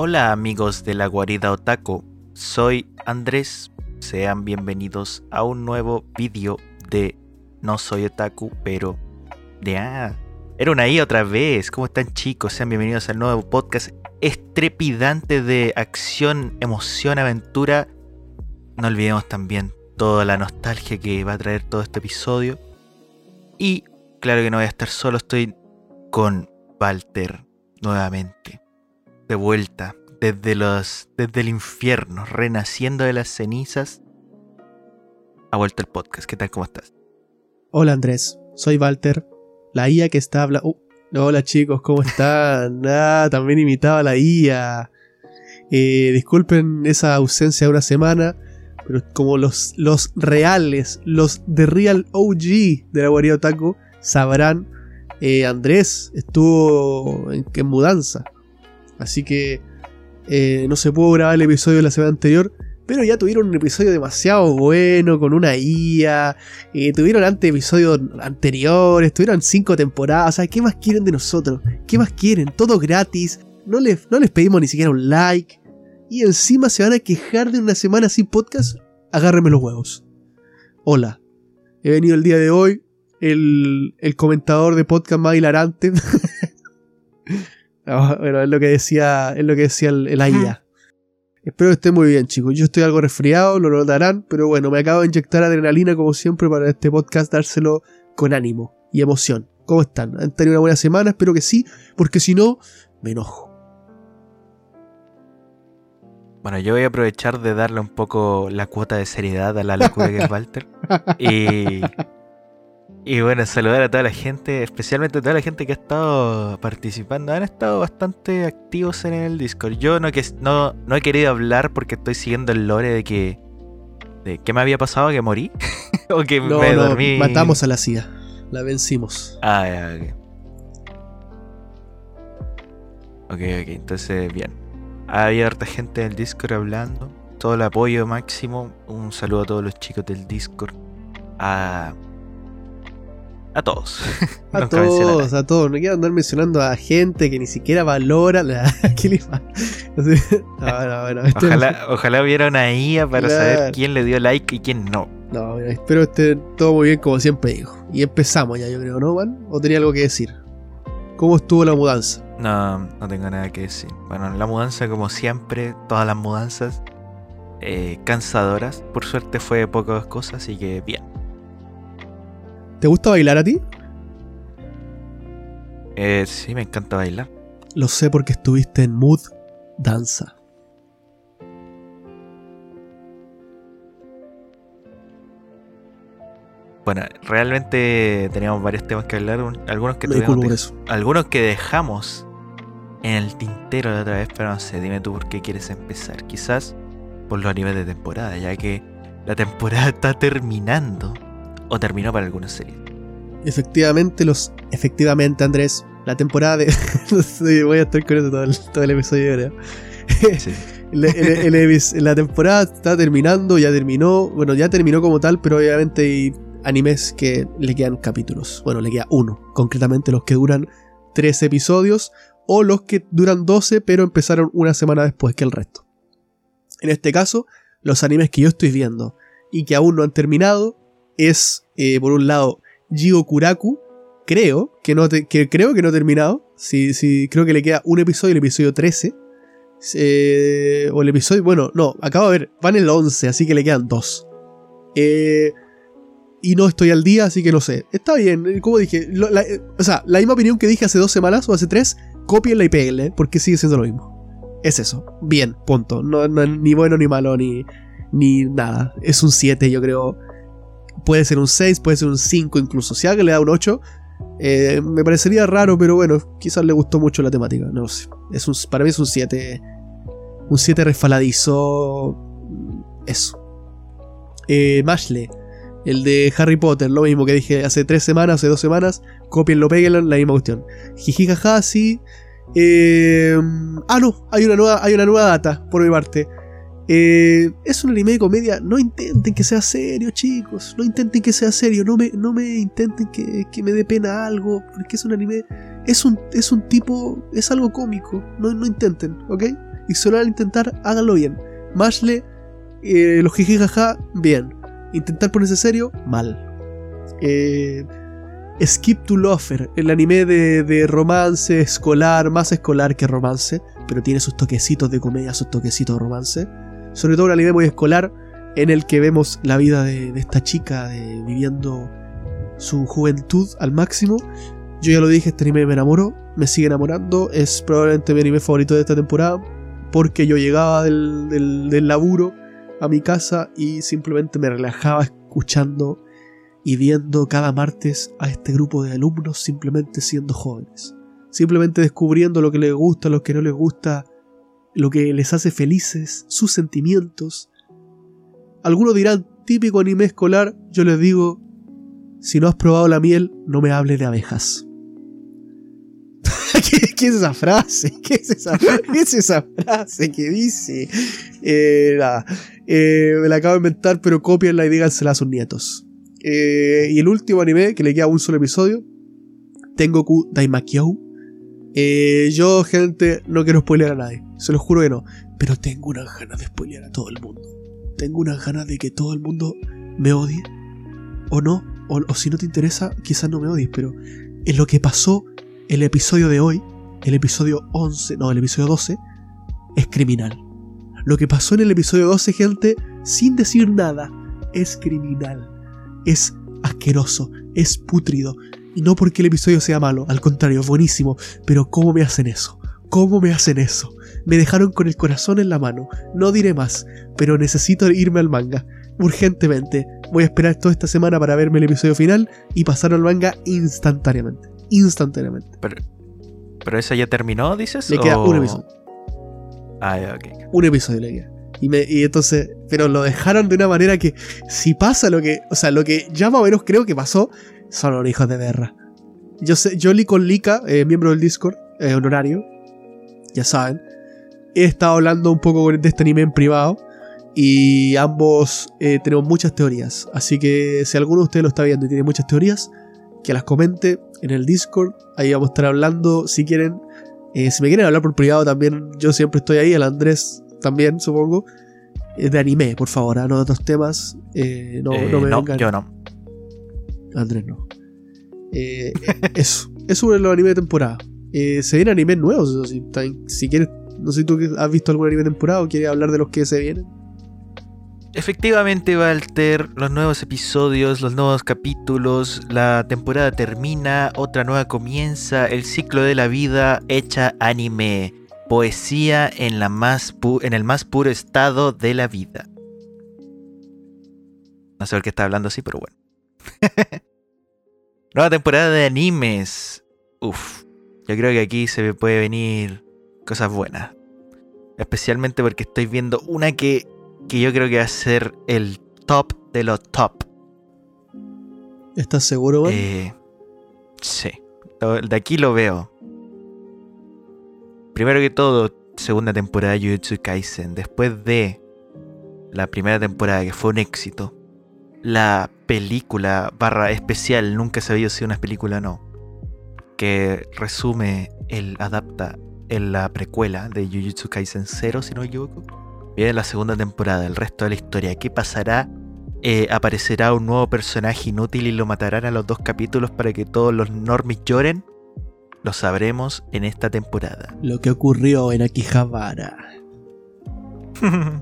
Hola amigos de la guarida Otaku, soy Andrés, sean bienvenidos a un nuevo vídeo de No soy Otaku, pero de ah, era una I otra vez, ¿cómo están chicos? Sean bienvenidos al nuevo podcast estrepidante de acción, emoción, aventura. No olvidemos también toda la nostalgia que va a traer todo este episodio. Y claro que no voy a estar solo, estoy con Walter nuevamente. De vuelta, desde los. desde el infierno, renaciendo de las cenizas. Ha vuelto el podcast. ¿Qué tal? ¿Cómo estás? Hola Andrés, soy Walter, la IA que está hablando. Uh, hola chicos, ¿cómo están? ah, también imitaba a la IA. Eh, disculpen esa ausencia de una semana, pero como los, los reales, los de Real OG de la guarida Otaku sabrán, eh, Andrés estuvo en, en mudanza. Así que eh, no se pudo grabar el episodio de la semana anterior. Pero ya tuvieron un episodio demasiado bueno, con una IA. Eh, tuvieron antes episodios anteriores. Tuvieron cinco temporadas. O sea, ¿qué más quieren de nosotros? ¿Qué más quieren? Todo gratis. No les, no les pedimos ni siquiera un like. Y encima se van a quejar de una semana sin podcast. Agárrenme los huevos. Hola. He venido el día de hoy. El, el comentador de podcast más hilarante. Bueno, es lo que decía, es lo que decía el, el AIA. Espero que estén muy bien, chicos. Yo estoy algo resfriado, lo notarán, pero bueno, me acabo de inyectar adrenalina como siempre para este podcast dárselo con ánimo y emoción. ¿Cómo están? ¿Han tenido una buena semana? Espero que sí, porque si no, me enojo. Bueno, yo voy a aprovechar de darle un poco la cuota de seriedad a la locura que es Walter. Y, y bueno, saludar a toda la gente, especialmente a toda la gente que ha estado participando. Han estado bastante activos en el Discord. Yo no, que, no, no he querido hablar porque estoy siguiendo el lore de que. de qué me había pasado, que morí. o que No, me no, dormí. matamos a la CIA. La vencimos. Ah, ya, ok. Ok, ok, entonces bien. Había harta gente en el Discord hablando. Todo el apoyo máximo. Un saludo a todos los chicos del Discord. A. A todos. A todos, a todos. No quiero andar mencionando a gente que ni siquiera valora la. No, este- Ojalá, ojalá hubiera una IA para Claro. saber quién le dio like y quién no. No, mira, espero esté todo muy bien como siempre digo. Y empezamos ya, yo creo, ¿no, Juan? ¿O tenía algo que decir? ¿Cómo estuvo la mudanza? No, no tengo nada que decir. Bueno, la mudanza, como siempre, todas las mudanzas, eh, cansadoras. Por suerte fue pocas cosas, así que bien. ¿Te gusta bailar a ti? Eh, sí, me encanta bailar. Lo sé porque estuviste en Mood Danza. Bueno, realmente teníamos varios temas que hablar. un- Algunos que tuvimos algunos que dejamos en el tintero la otra vez, pero no sé, dime tú por qué quieres empezar. Quizás por los animes de temporada, ya que la temporada está terminando. O terminó para algunas series. Efectivamente, los. Efectivamente, Andrés. La temporada de. no sé, voy a estar con eso todo el, todo el episodio. Sí. El- el- el evis- la temporada está terminando, ya terminó. Bueno, ya terminó como tal, pero obviamente hay animes que le quedan capítulos. Bueno, le queda uno. Concretamente los que duran 13 episodios. O los que duran 12, pero empezaron una semana después que el resto. En este caso, los animes que yo estoy viendo y que aún no han terminado es, eh, por un lado, Jigo Kuraku. Creo que no, te- que creo que no ha terminado. Creo que le queda un episodio, el episodio 13. Eh, o el episodio. Bueno, no, acabo de ver. Van el 11, así que le quedan dos. Eh, y no estoy al día, así que no sé. Está bien, como dije. la- o sea, la misma opinión que dije hace dos semanas o hace tres. Copienla y péguenle, porque sigue siendo lo mismo. Es eso. Bien, punto. No, no- ni bueno ni malo, ni, ni nada. Es un 7, yo creo. Puede ser un 6, puede ser un 5 incluso. Si alguien le da un 8, eh, me parecería raro, pero bueno, quizás le gustó mucho la temática. No lo sé. Es un, para mí es un 7. Un 7 resfaladizo. Eso. Eh, Mashle. El de Harry Potter, lo mismo que dije hace 3 semanas, hace 2 semanas. Copienlo, péguenlo, la misma cuestión. Jijijaja, sí. Eh, ah, no, hay una, nueva, hay una nueva data por mi parte. Eh, es un anime de comedia. No intenten que sea serio, chicos. No intenten que sea serio. No me, no me intenten que, que me dé pena algo. Porque es un anime. Es un, es un tipo. Es algo cómico. No, no intenten, ¿ok? y si lo van a intentar, háganlo bien. Mashle, eh, los jijijaja, bien. Intentar ponerse serio, mal. Eh, Skip to Lover, el anime de, de, romance escolar, más escolar que romance, pero tiene sus toquecitos de comedia, sus toquecitos de romance. Sobre todo un anime muy escolar en el que vemos la vida de, esta chica viviendo su juventud al máximo. Yo ya lo dije, este anime me enamoró, me sigue enamorando, es probablemente mi anime favorito de esta temporada, porque yo llegaba del, del, del laburo a mi casa y simplemente me relajaba escuchando y viendo cada martes a este grupo de alumnos simplemente siendo jóvenes, simplemente descubriendo lo que les gusta, lo que no les gusta, lo que les hace felices, sus sentimientos. Algunos dirán típico anime escolar, yo les digo, si no has probado la miel, no me hables de abejas. ¿Qué, ¿Qué, es esa frase? ¿Qué es esa, ¿qué es esa frase que dice? Eh, nada, eh, me la acabo de inventar, pero copienla y dígansela a sus nietos. Eh, y el último anime, que le queda un solo episodio, Tengoku Daimakyou. Eh, yo, gente, no quiero spoilear a nadie, se lo juro que no, pero tengo unas ganas de spoilear a todo el mundo. Tengo unas ganas de que todo el mundo me odie, o no, o, si no te interesa, quizás no me odies, pero en lo que pasó el episodio de hoy, el episodio 11, no, el episodio 12, es criminal. Lo que pasó en el episodio 12, gente, sin decir nada, es criminal es asqueroso, es putrido. Y no porque el episodio sea malo, al contrario, buenísimo. Pero ¿cómo me hacen eso? ¿Cómo me hacen eso? Me dejaron con el corazón en la mano. No diré más, pero necesito irme al manga. Urgentemente. Voy a esperar toda esta semana para verme el episodio final y pasar al manga instantáneamente. Instantáneamente. Pero, pero esa ya terminó, dices? Le queda o... un episodio. Ah, ya, ok. Un episodio le queda. Y, me, y entonces, pero lo dejaron de una manera que si pasa lo que, o sea, lo que ya más o menos creo que pasó, son los hijos de guerra. Yo sé, yo li con Lika, eh, miembro del Discord, eh, honorario, ya saben, he estado hablando un poco de este anime en privado y ambos eh, tenemos muchas teorías. Así que si alguno de ustedes lo está viendo y tiene muchas teorías, que las comente en el Discord, ahí vamos a estar hablando si quieren. Eh, si me quieren hablar por privado también, yo siempre estoy ahí, el Andrés también, supongo. Eh, de anime, por favor, ¿ah? no de otros temas. Eh, no, no me no, vengan. yo no. Andrés no. Eh, eso. Eso es los animes de temporada. Eh, se vienen animes nuevos. también, si quieres, no sé si tú has visto algún anime de temporada o quieres hablar de los que se vienen. Efectivamente, Walter, los nuevos episodios, los nuevos capítulos, la temporada termina, otra nueva comienza, el ciclo de la vida hecha anime, poesía en, la más pu- en el más puro estado de la vida. No sé por qué está hablando así, pero bueno. nueva temporada de animes. Uf, yo creo que aquí se me puede venir cosas buenas. Especialmente porque estoy viendo una que que yo creo que va a ser el top de los top. ¿Estás seguro, man? Eh, sí, de aquí lo veo. Primero que todo, segunda temporada de Jujutsu Kaisen. Después de la primera temporada, que fue un éxito. La película barra especial, nunca se había sido una película, no. Que resume, el adapta en la precuela de Jujutsu Kaisen 0, si no me equivoco. Viene la segunda temporada, el resto de la historia. ¿Qué pasará? Eh, aparecerá un nuevo personaje inútil y lo matarán a los dos capítulos para que todos los normies lloren. Lo sabremos en esta temporada. Lo que ocurrió en Akihabara.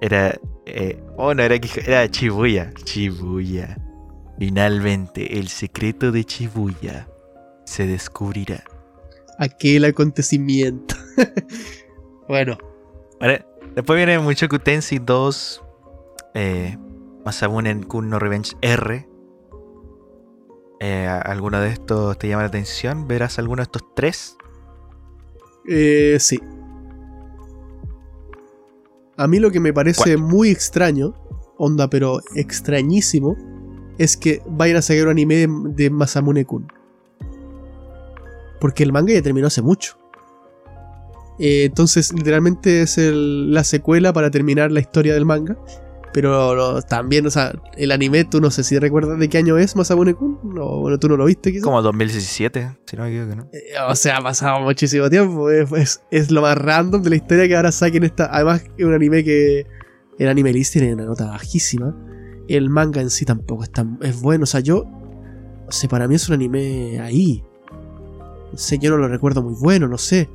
era. Eh, oh, no, era, era Shibuya. Shibuya. Finalmente, el secreto de Shibuya se descubrirá. Aquel acontecimiento. bueno, Vale, Después viene Mushoku Tensei 2. Eh, Masamune Kun no Revenge R. Eh, ¿Alguno de estos te llama la atención? ¿Verás alguno de estos tres? eh, sí. A mí lo que me parece muy extraño, onda, pero extrañísimo, es que vayan a sacar un anime de, de Masamune Kun. Porque el manga ya terminó hace mucho. Eh, entonces, literalmente es el- la secuela para terminar la historia del manga. Pero no, también, o sea, el anime, tú no sé si recuerdas de qué año es Masabune-kun. No, bueno, tú no lo viste, quizás. Como 2017, si no me equivoco, ¿no? Eh, o sea, ha pasado muchísimo tiempo. Es, es- es lo más random de la historia que ahora saquen esta. Además, es un anime que. El anime list tiene una nota bajísima. El manga en sí tampoco es tan. Es bueno. O sea, yo. No sé, para mí es un anime ahí. No sé, yo no lo recuerdo muy bueno, no sé.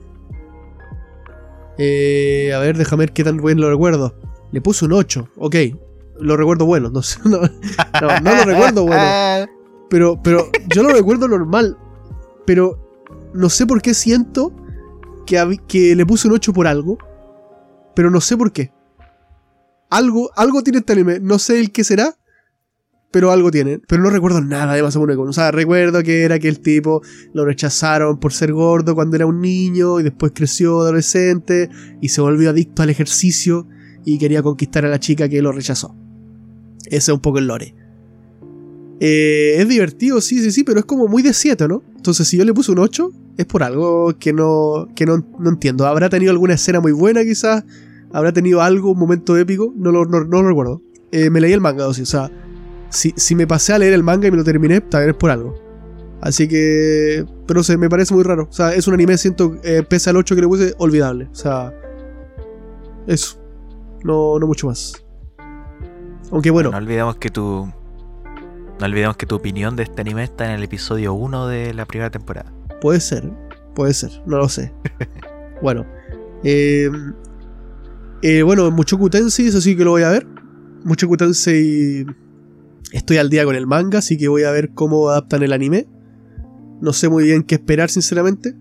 Eh, a ver, déjame ver qué tan bueno lo recuerdo. Le puse un 8, ok. Lo recuerdo bueno, no sé. No, lo recuerdo bueno. Pero, pero yo lo recuerdo normal. Pero no sé por qué siento que, que le puse un 8 por algo. Pero no sé por qué. Algo, algo tiene este anime. No sé el qué será. Pero algo tiene. Pero no recuerdo nada de Masamune Kun. O sea, recuerdo que era que el tipo lo rechazaron por ser gordo cuando era un niño. Y después creció adolescente. Y se volvió adicto al ejercicio. Y quería conquistar a la chica que lo rechazó. Ese es un poco el lore. Eh, es divertido, sí, sí, sí, pero es como muy de 7, ¿no? Entonces, si yo le puse un 8, es por algo que no, que no, no entiendo. ¿Habrá tenido alguna escena muy buena, quizás? ¿Habrá tenido algo, un momento épico? No lo, no, no lo recuerdo. Eh, me leí el manga, o, sea, si, si me pasé a leer el manga y me lo terminé, también es por algo. Así que. Pero no sé, me parece muy raro. O sea, es un anime, siento, eh, pese al 8 que le puse, olvidable. O sea. Eso. No, no mucho más. Aunque bueno. No olvidemos que tu. No olvidemos que tu opinión de este anime está en el episodio 1 de la primera temporada. Puede ser, puede ser, no lo sé. bueno, eh, eh, bueno, Muchoku Tensei, eso sí que lo voy a ver. Muchoku Tensei, estoy al día con el manga, así que voy a ver cómo adaptan el anime. No sé muy bien qué esperar, sinceramente.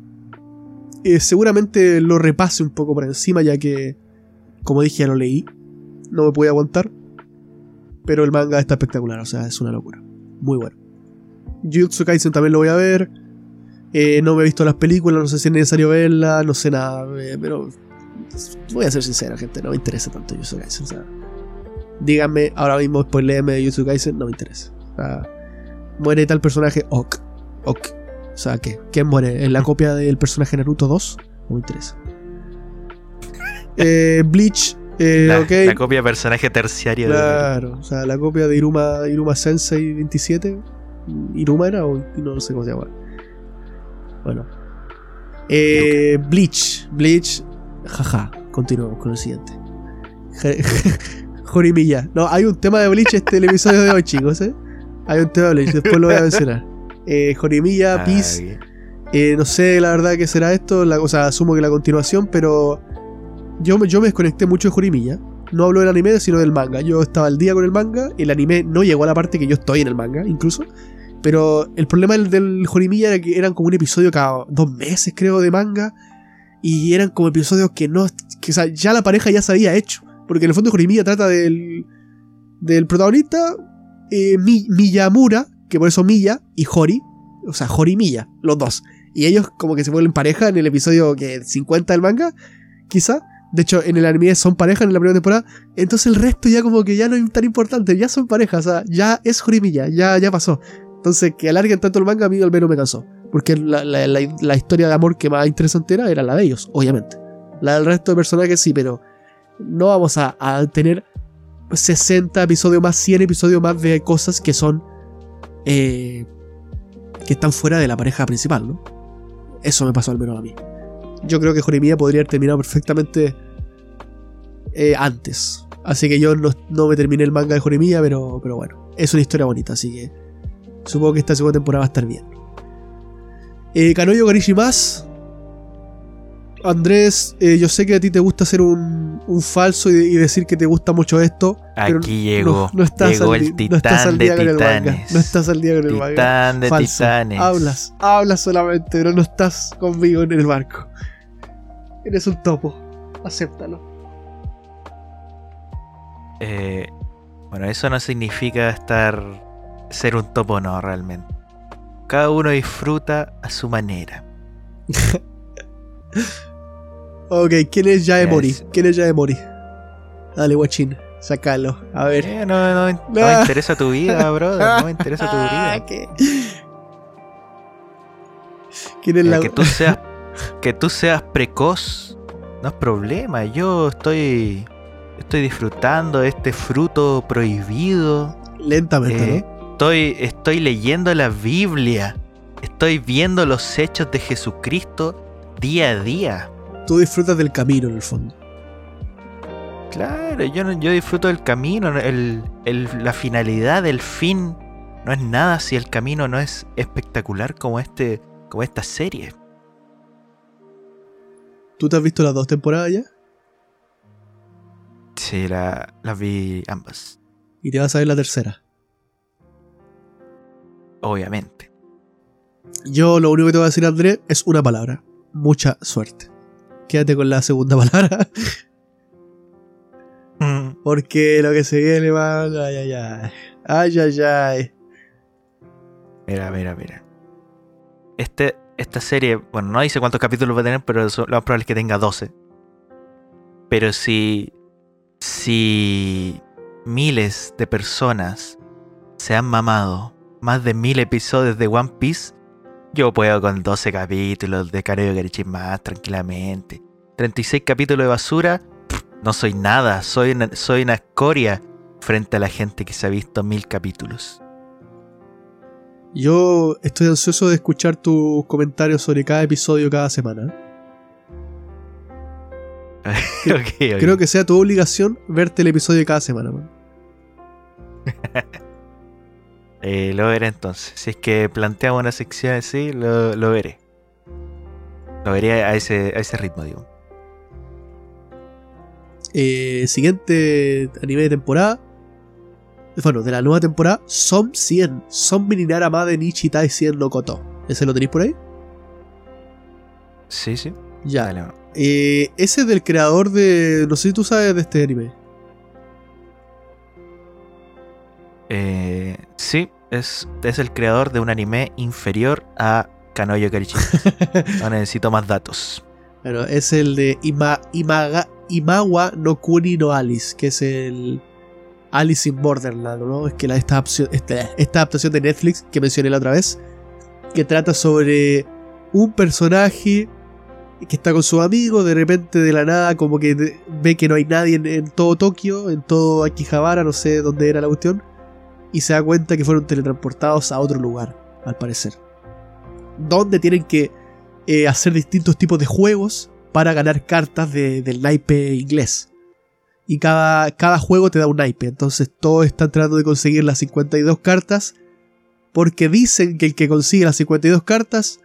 Eh, seguramente lo repase un poco por encima, ya que, como dije, ya lo leí. No me pude aguantar. Pero el manga está espectacular, o sea, es una locura. Muy bueno. Jujutsu Kaisen también lo voy a ver. Eh, no me he visto las películas, no sé si es necesario verlas, no sé nada, eh, pero voy a ser sincero, gente, no me interesa tanto Jujutsu Kaisen. O sea, díganme ahora mismo, spoileeme de Jujutsu Kaisen, no me interesa. O sea, muere tal personaje, ok, ok. O sea, ¿qué? ¿Quién muere? ¿En la copia del personaje Naruto 2? No me interesa. Eh, Bleach, eh, la, ok. la copia de personaje terciario de. Claro, o sea, la copia de Iruma, Iruma Sensei 27. ¿Iruma era o no sé cómo se llama? Bueno. Eh, Bleach. Bleach. Jaja. Continuamos con el siguiente. Jorimilla. No, hay un tema de Bleach este el episodio de hoy, chicos, ¿eh? Hay un tema de Bleach, después lo voy a mencionar. Eh, Jorimilla, Ah, Peace. Eh, no sé la verdad qué será esto, la, o sea, asumo que la continuación, pero yo, yo me desconecté mucho de Jorimilla. No hablo del anime, sino del manga. Yo estaba al día con el manga, el anime no llegó a la parte que yo estoy en el manga, incluso. Pero el problema del, del Jorimilla era que eran como un episodio cada dos meses, creo, de manga. Y eran como episodios que no. Que, o sea, ya la pareja ya se había hecho. Porque en el fondo Jorimilla trata del. Del protagonista, eh, Mi- Miyamura, que por eso Miya, y Hori. O sea, Hori Miya, los dos. Y ellos como que se vuelven pareja en el episodio que 50 del manga, quizá. De hecho, en el anime son pareja en la primera temporada. Entonces el resto ya como que ya no es tan importante. Ya son pareja. O sea, ya es Jorimilla. Ya, ya pasó. Entonces que alarguen tanto el manga a mí al menos me cansó. Porque la, la- la- historia de amor que más interesante era, era la de ellos, obviamente. La del resto de personajes sí, pero no vamos a, a tener 60 episodios más, 100 episodios más de cosas que son... eh, que están fuera de la pareja principal, ¿no? Eso me pasó al menos a mí. Yo creo que Jorimilla podría haber terminado perfectamente eh, antes. Así que yo no, no me terminé el manga de Jorimilla, pero, pero bueno, es una historia bonita, así que supongo que esta segunda temporada va a estar bien. Eh, Kanoyo Garishimas. Andrés, eh, yo sé que a ti te gusta hacer un, un falso y, y decir que te gusta mucho esto. pero Aquí llegó. no, no estás llegó al, el di- no estás al titán de día con el manga. No estás al día con el manga. Titán de Falso. titanes. Hablas, hablas solamente, pero no estás conmigo en el barco. Eres un topo. Acéptalo. Eh, bueno, eso no significa estar. ser un topo, no, realmente. Cada uno disfruta a su manera. Ok, ¿quién es Yaemori? Es- ¿Quién es Yaemori? Dale, guachín, sacalo. A ver. Eh, no, no, no me Ah. interesa tu vida, brother. No me interesa tu vida. ¿Qué? ¿Quién es la.? que tú seas que tú seas precoz no es problema yo estoy estoy disfrutando de este fruto prohibido. Lentamente, Eh, estoy, estoy leyendo la Biblia. Estoy viendo los hechos de Jesucristo día a día. ¿no? Tú disfrutas del camino en el fondo. Claro, yo, no- yo disfruto del camino. no- el- el- la finalidad, el fin, no es nada si el camino no es espectacular como, este, como esta serie. ¿Tú te has visto las dos temporadas ya? Sí, la, las vi ambas, Y te vas a ver la tercera. obviamente. Yo lo único que te voy a decir, Andrés, es una palabra. Mucha suerte. Quédate con la segunda palabra. Mm, Porque lo que se viene, man. Ay, ay, ay. Ay, ay, ay. Mira, mira, mira. Este, esta serie, bueno, no dice cuántos capítulos va a tener, pero lo más probable es que tenga 12. Pero si, si miles de personas se han mamado más de mil episodios de One Piece, yo puedo con 12 capítulos de Kareo Garichi más tranquilamente. 36 capítulos de basura, no soy nada, soy una, soy una escoria frente a la gente que se ha visto mil capítulos. Yo estoy ansioso de escuchar tus comentarios sobre cada episodio cada semana. Creo que sea tu obligación verte el episodio de cada semana, man. Eh, lo veré entonces. Si es que planteamos una sección así, lo, lo veré. Lo veré a ese, a ese ritmo, digo. Eh, siguiente anime de temporada. Bueno, de la nueva temporada, Som 100. Som Mininara Made Nichitai 100 no Koto. ¿Ese lo tenéis por ahí? Sí, sí. Ya. Dale. Eh, ese es del creador de. No sé si tú sabes de este anime. Eh, sí, es, es el creador de un anime inferior a Kanoyo Karichi. No necesito más datos. Bueno, es el de Ima, Imaga- Imawa no Kuni no Alice, que es el Alice in Borderland, ¿no? Es que la, esta, opción- esta, adaptación de Netflix que mencioné la otra vez, que trata sobre un personaje que está con su amigo, de repente de la nada como que ve que no hay nadie en, en todo Tokio, en todo Akihabara, no sé dónde era la cuestión, y se da cuenta que fueron teletransportados a otro lugar, al parecer. Donde tienen que eh, hacer distintos tipos de juegos para ganar cartas de- del naipe inglés. Y cada, cada juego te da un naipe. Entonces todos están tratando de conseguir las 52 cartas. Porque dicen que el que consigue las 52 cartas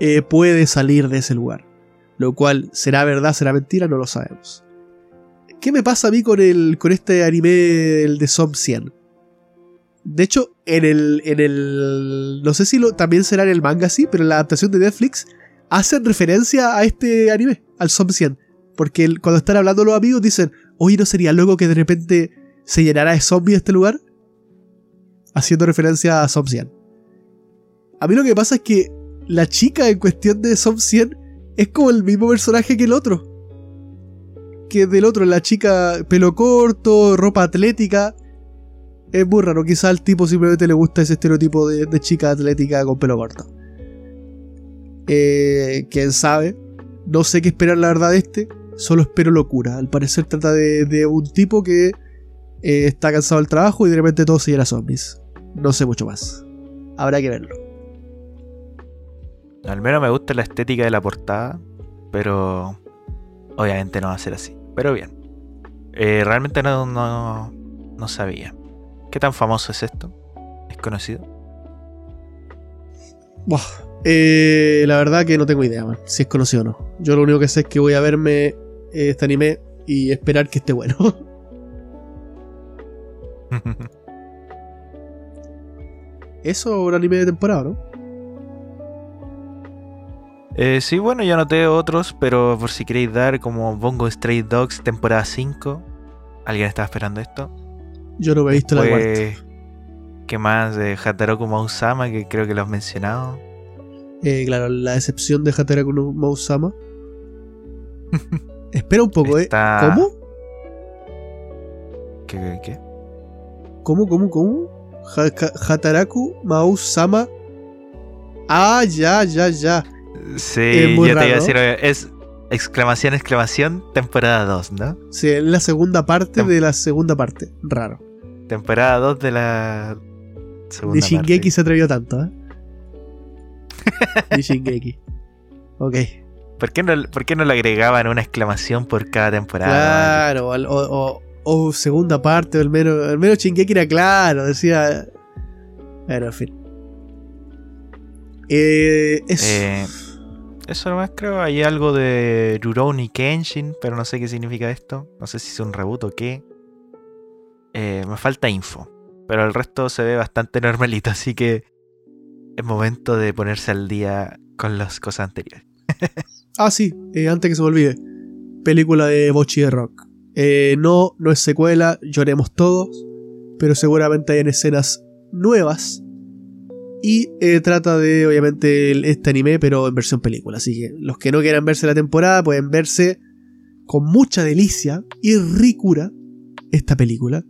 eh, puede salir de ese lugar. Lo cual será verdad, será mentira, no lo sabemos. ¿Qué me pasa a mí con, el, con este anime el de Som 100? De hecho, en el, en el. No sé si lo, también será en el manga así, pero en la adaptación de Netflix hacen referencia a este anime, al Som 100. Porque cuando están hablando los amigos dicen, oye, ¿no sería loco que de repente se llenara de zombies este lugar? Haciendo referencia a Som 100. A mí lo que pasa es que la chica en cuestión de Som 100 es como el mismo personaje que el otro. Que del otro, la chica pelo corto, ropa atlética. Es muy raro, quizá al tipo simplemente le gusta ese estereotipo de, de chica atlética con pelo corto. Eh, Quién sabe. No sé qué esperar la verdad de este. Solo espero locura. Al parecer trata de, de un tipo que eh, está cansado del trabajo y de repente todo se llena zombies. No sé mucho más. Habrá que verlo. Al menos me gusta la estética de la portada, pero obviamente no va a ser así. Pero bien. Eh, realmente no, no, no sabía. ¿Qué tan famoso es esto? ¿Es conocido? Buah, eh, la verdad que no tengo idea, man, si es conocido o no. Yo lo único que sé es que voy a verme eh, este anime y esperar que esté bueno. Eso es un anime de temporada, ¿no? Eh, sí, bueno, yo anoté otros, pero por si queréis dar como Bongo Stray Dogs temporada 5. ¿Alguien estaba esperando esto? Yo no me he visto la cuarta. ¿Qué más? De Hataroku Mausama, que creo que lo has mencionado. Eh, claro, la excepción de Hataraku no Mausama. Espera un poco, ¿eh? ¿Cómo? ¿Qué, qué, qué? ¿Cómo, cómo, cómo? Ha- Hataraku Mausama. Ah, ya, ya, ya. Sí, yo te iba a raro. decir, es, exclamación, exclamación, temporada 2, ¿no? Sí, es la segunda parte Tem- de la segunda parte. Raro. Temporada 2 de la segunda Ni Shingeki parte. se atrevió tanto, ¿eh? Ni Shingeki. Ok. ¿Por qué, no, ¿Por qué no le agregaban una exclamación por cada temporada? Claro, o, o- o segunda parte, o al menos, al menos Shingeki era claro, decía. Bueno, en fin. Eh, eso. Eh, eso nomás creo. Hay algo de Rurouni Kenshin, pero no sé qué significa esto. No sé si es un reboot o qué. Eh, me falta info. Pero el resto se ve bastante normalito, así que es momento de ponerse al día con las cosas anteriores. Ah, sí, eh, antes que se me olvide. Película de Bochi de Rock. Eh, no, no es secuela, lloremos todos, pero seguramente hay escenas nuevas. Y eh, trata de, obviamente, el- este anime, pero en versión película. Así que los que no quieran verse la temporada pueden verse con mucha delicia y ricura esta película.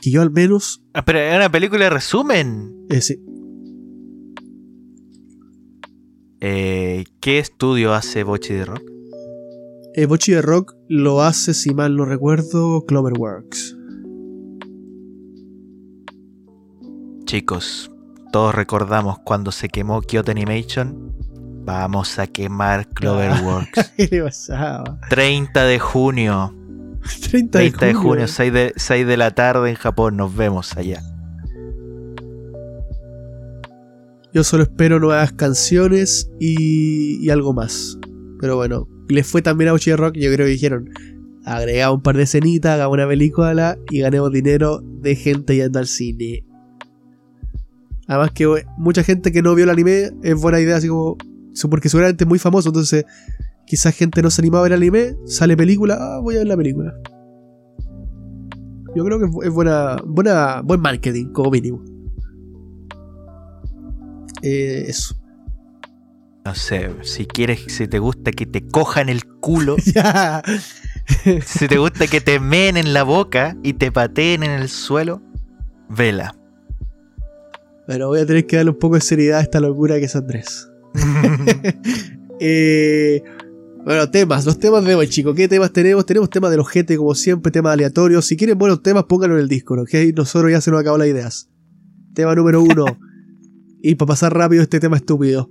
Que yo al menos... Ah, pero es una película de resumen. eh, sí, Eh, ¿Qué estudio hace Bochi de Rock? eh, Bochi de Rock lo hace, si mal no recuerdo, Cloverworks. Chicos, todos recordamos cuando se quemó Kyoto Animation. Vamos a quemar Cloverworks. ¿Qué le pasaba? 30 de junio. 30 de 30 de junio. junio, 6 de, 6 de la tarde en Japón. Nos vemos allá. Yo solo espero nuevas canciones y, y algo más. Pero bueno, les fue también a de Rock. Yo creo que dijeron: agregamos un par de escenitas, hagamos una película y ganemos dinero de gente yendo al cine. Además, que eh, mucha gente que no vio el anime es buena idea, así como. Porque seguramente es muy famoso, entonces quizás gente no se anima a ver anime, sale película, ah, voy a ver la película. Yo creo que es buena, buena, buen marketing, como mínimo. Eh, eso. No sé, si quieres, si te gusta que te cojan el culo, si te gusta que te meen en la boca y te pateen en el suelo, vela. Bueno, voy a tener que darle un poco de seriedad a esta locura que es Andrés. Eh, bueno, temas, los temas de hoy, chicos. ¿Qué temas tenemos? Tenemos temas de los gente, como siempre, temas aleatorios. Si quieren buenos temas, pónganlo en el Discord, ¿ok? Nosotros ya se nos acabó las ideas. Tema número uno. y para pasar rápido este tema estúpido.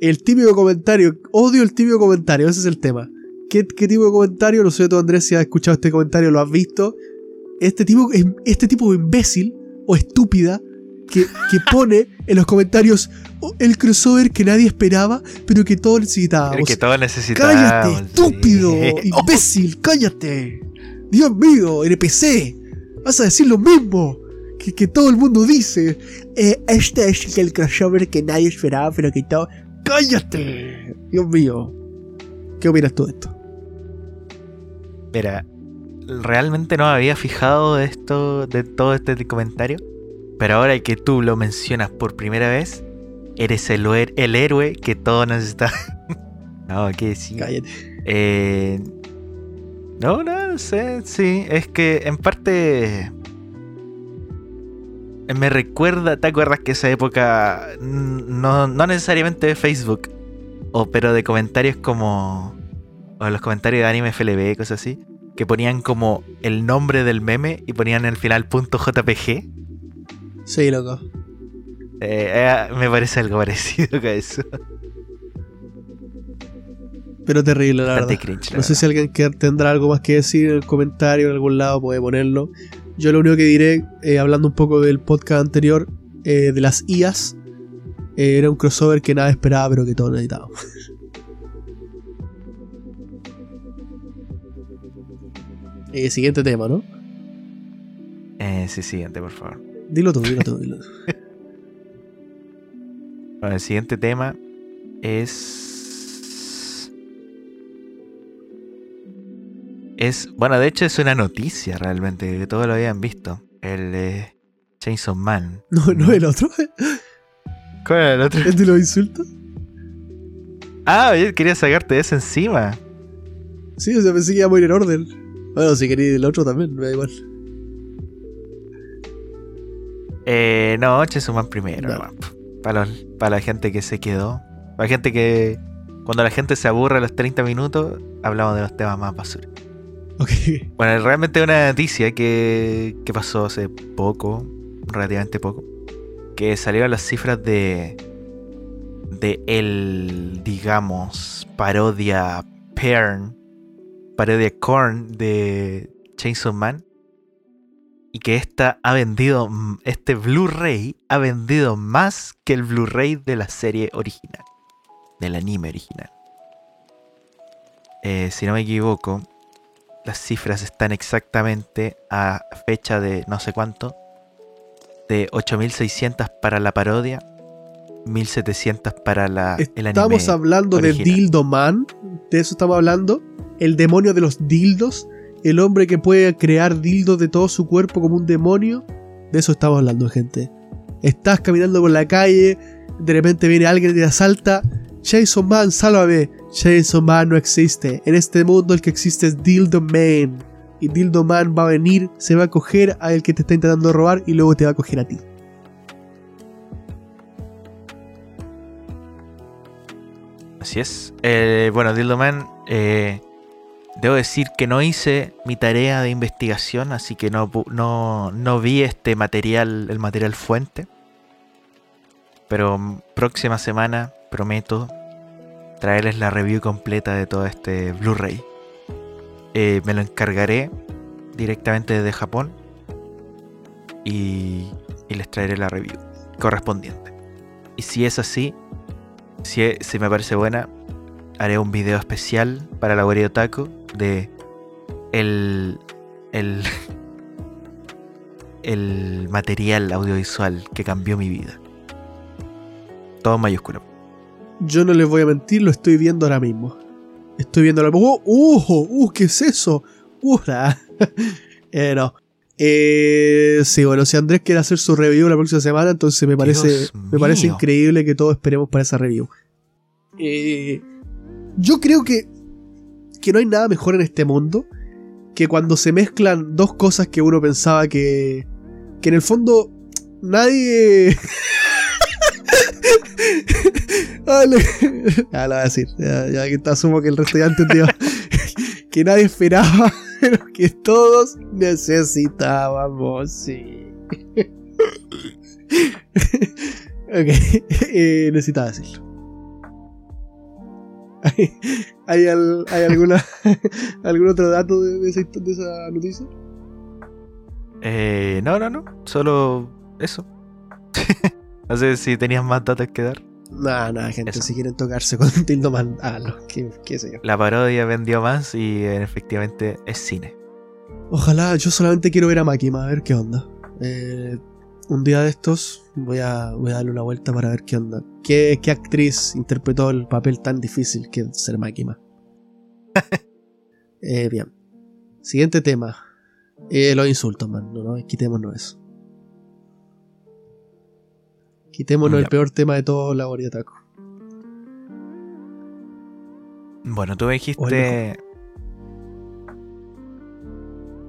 El típico comentario. Odio el típico comentario, ese es el tema. ¿Qué, qué tipo de comentario? No sé tú, Andrés, si has escuchado este comentario, lo has visto. Este tipo, este tipo de imbécil o estúpida que, que pone en los comentarios "Oh, el crossover que nadie esperaba, pero que todos necesitábamos. que todos necesitamos. ¡Cállate, estúpido! sí. ¡Imbécil! ¡Cállate! ¡Dios mío! NPC. Vas a decir lo mismo que, que todo el mundo dice. Eh, este es el crossover que nadie esperaba, pero que todo. ¡Cállate! Dios mío. ¿Qué opinas tú de esto? Mira, realmente no me había fijado de esto, de todo este comentario. Pero ahora que tú lo mencionas por primera vez, eres el, el héroe que todos necesitamos. no, ¿qué decir? Cállate. Eh, no, no, no sé, sí, es que en parte me recuerda, ¿te acuerdas que esa época no, no necesariamente de Facebook, o pero de comentarios como o los comentarios de anime FLB, cosas así, que ponían como el nombre del meme y ponían en el final punto .jpg? Sí, loco. Eh, eh, me parece algo parecido a eso. Pero terrible, la Bastante verdad. cringe, la No sé si alguien que tendrá algo más que decir en el comentario en algún lado, puede ponerlo. Yo lo único que diré, eh, hablando un poco del podcast anterior, eh, de las IAs, eh, era un crossover que nada esperaba, pero que todos necesitábamos. Eh, siguiente tema, ¿no? Eh, sí, siguiente, por favor. Dilo tú, dilo tú, dilo tú. Bueno, el siguiente tema es. Es. Bueno, de hecho es una noticia realmente, que todos lo habían visto. El eh, Chainsaw Man. No, no el otro. ¿Cuál era el otro? ¿El de los insultos? Ah, yo quería sacarte eso encima. Sí, o sea, pensé que iba a morir en orden. Bueno, si queréis el otro también, me da igual. Eh, no, Chainsaw Man primero. No. Para, los- para la gente que se quedó. Para la gente que, Cuando la gente se aburre a los 30 minutos, hablamos de los temas más basura. Bueno, realmente una noticia que, que pasó hace poco, relativamente poco, que salieron las cifras de de el, digamos, parodia Pern, parodia Korn de Chainsaw Man. Y que esta ha vendido, este Blu-ray ha vendido más que el Blu-ray de la serie original, del anime original. Eh, si no me equivoco, las cifras están exactamente a fecha de no sé cuánto, de 8600 para la parodia 1700 para la, el anime. Estamos hablando de Dildo Man, de eso estamos hablando. El demonio de los dildos, el hombre que puede crear dildos de todo su cuerpo como un demonio. De eso estamos hablando, gente. Estás caminando por la calle, de repente viene alguien y te asalta. Jason Man, sálvame. Jason Man no existe. En este mundo el que existe es Dildo Man. Y Dildo Man va a venir, se va a coger al que te está intentando robar y luego te va a coger a ti. Así es. Eh, bueno, Dildoman, eh, debo decir que no hice mi tarea de investigación, así que no, no, vi este material, el material fuente. Pero próxima semana prometo traerles la review completa de todo este Blu-ray. Eh, me lo encargaré directamente desde Japón y, les traeré la review correspondiente. Y si es así, si, me parece buena, haré un video especial para la Guardia Taco de el, el, el material audiovisual que cambió mi vida. Todo en mayúsculo. Yo no les voy a mentir, lo estoy viendo ahora mismo. Estoy viendo ahora mismo. ¡Uh! ¡Uh! ¿Qué es eso? ¡Uh! eh, no. Eh, sí, bueno, si Andrés quiere hacer su review la próxima semana, entonces me parece, me parece increíble que todos esperemos para esa review. Eh, yo creo que, que no hay nada mejor en este mundo que cuando se mezclan dos cosas que uno pensaba que, que en el fondo nadie... ya lo voy a decir, ya, que asumo que el resto ya entendió. que nadie esperaba pero que todos necesitábamos, sí. ok, eh, necesitaba decirlo. ¿Hay, alguna, algún otro dato de, esa, noticia? Eh, no, no, no. Solo eso. no sé si tenías más datos que dar. Nada, nada, gente. Si quieren tocarse con Tildoman, háganlo. ¿Qué, qué sé yo. La parodia vendió más y efectivamente es cine. Ojalá, yo solamente quiero ver a Makima, a ver qué onda. Eh, un día de estos voy a, voy a darle una vuelta para ver qué onda. ¿Qué, qué actriz interpretó el papel tan difícil que es ser Makima? eh, bien. Siguiente tema. Eh, los insultos, man. No, no, quitémonos eso. Quitémonos el peor tema de todo la Taco. Bueno, tú me dijiste.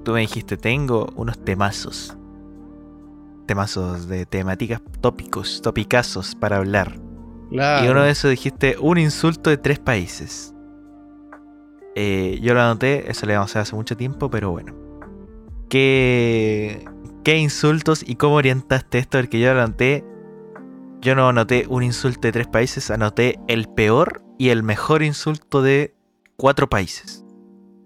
Tú me dijiste, tengo unos temazos. Temazos de temáticas tópicos, topicazos para hablar. Y uno de esos dijiste un insulto de tres países. Eh, yo lo anoté, eso le vamos a hacer hace mucho tiempo, pero bueno. ¿Qué, ¿Qué insultos y cómo orientaste esto? Porque yo lo anoté yo no anoté un insulto de tres países, anoté el peor y el mejor insulto de cuatro países.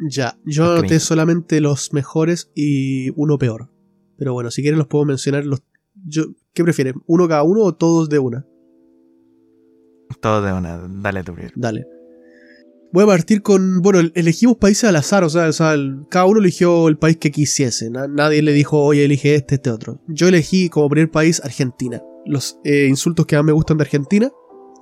Ya, yo anoté solamente los mejores y uno peor. Pero bueno, si quieren los puedo mencionar los... Yo, ¿Qué prefieren? ¿Uno cada uno o todos de una? Todos de una, dale tu primero. Dale. Voy a partir con. Bueno, elegimos países al azar, o sea, cada uno eligió el país que quisiese. nadie le dijo, oye, elige este, este otro. Yo elegí como primer país Argentina los eh, insultos que más me gustan de Argentina,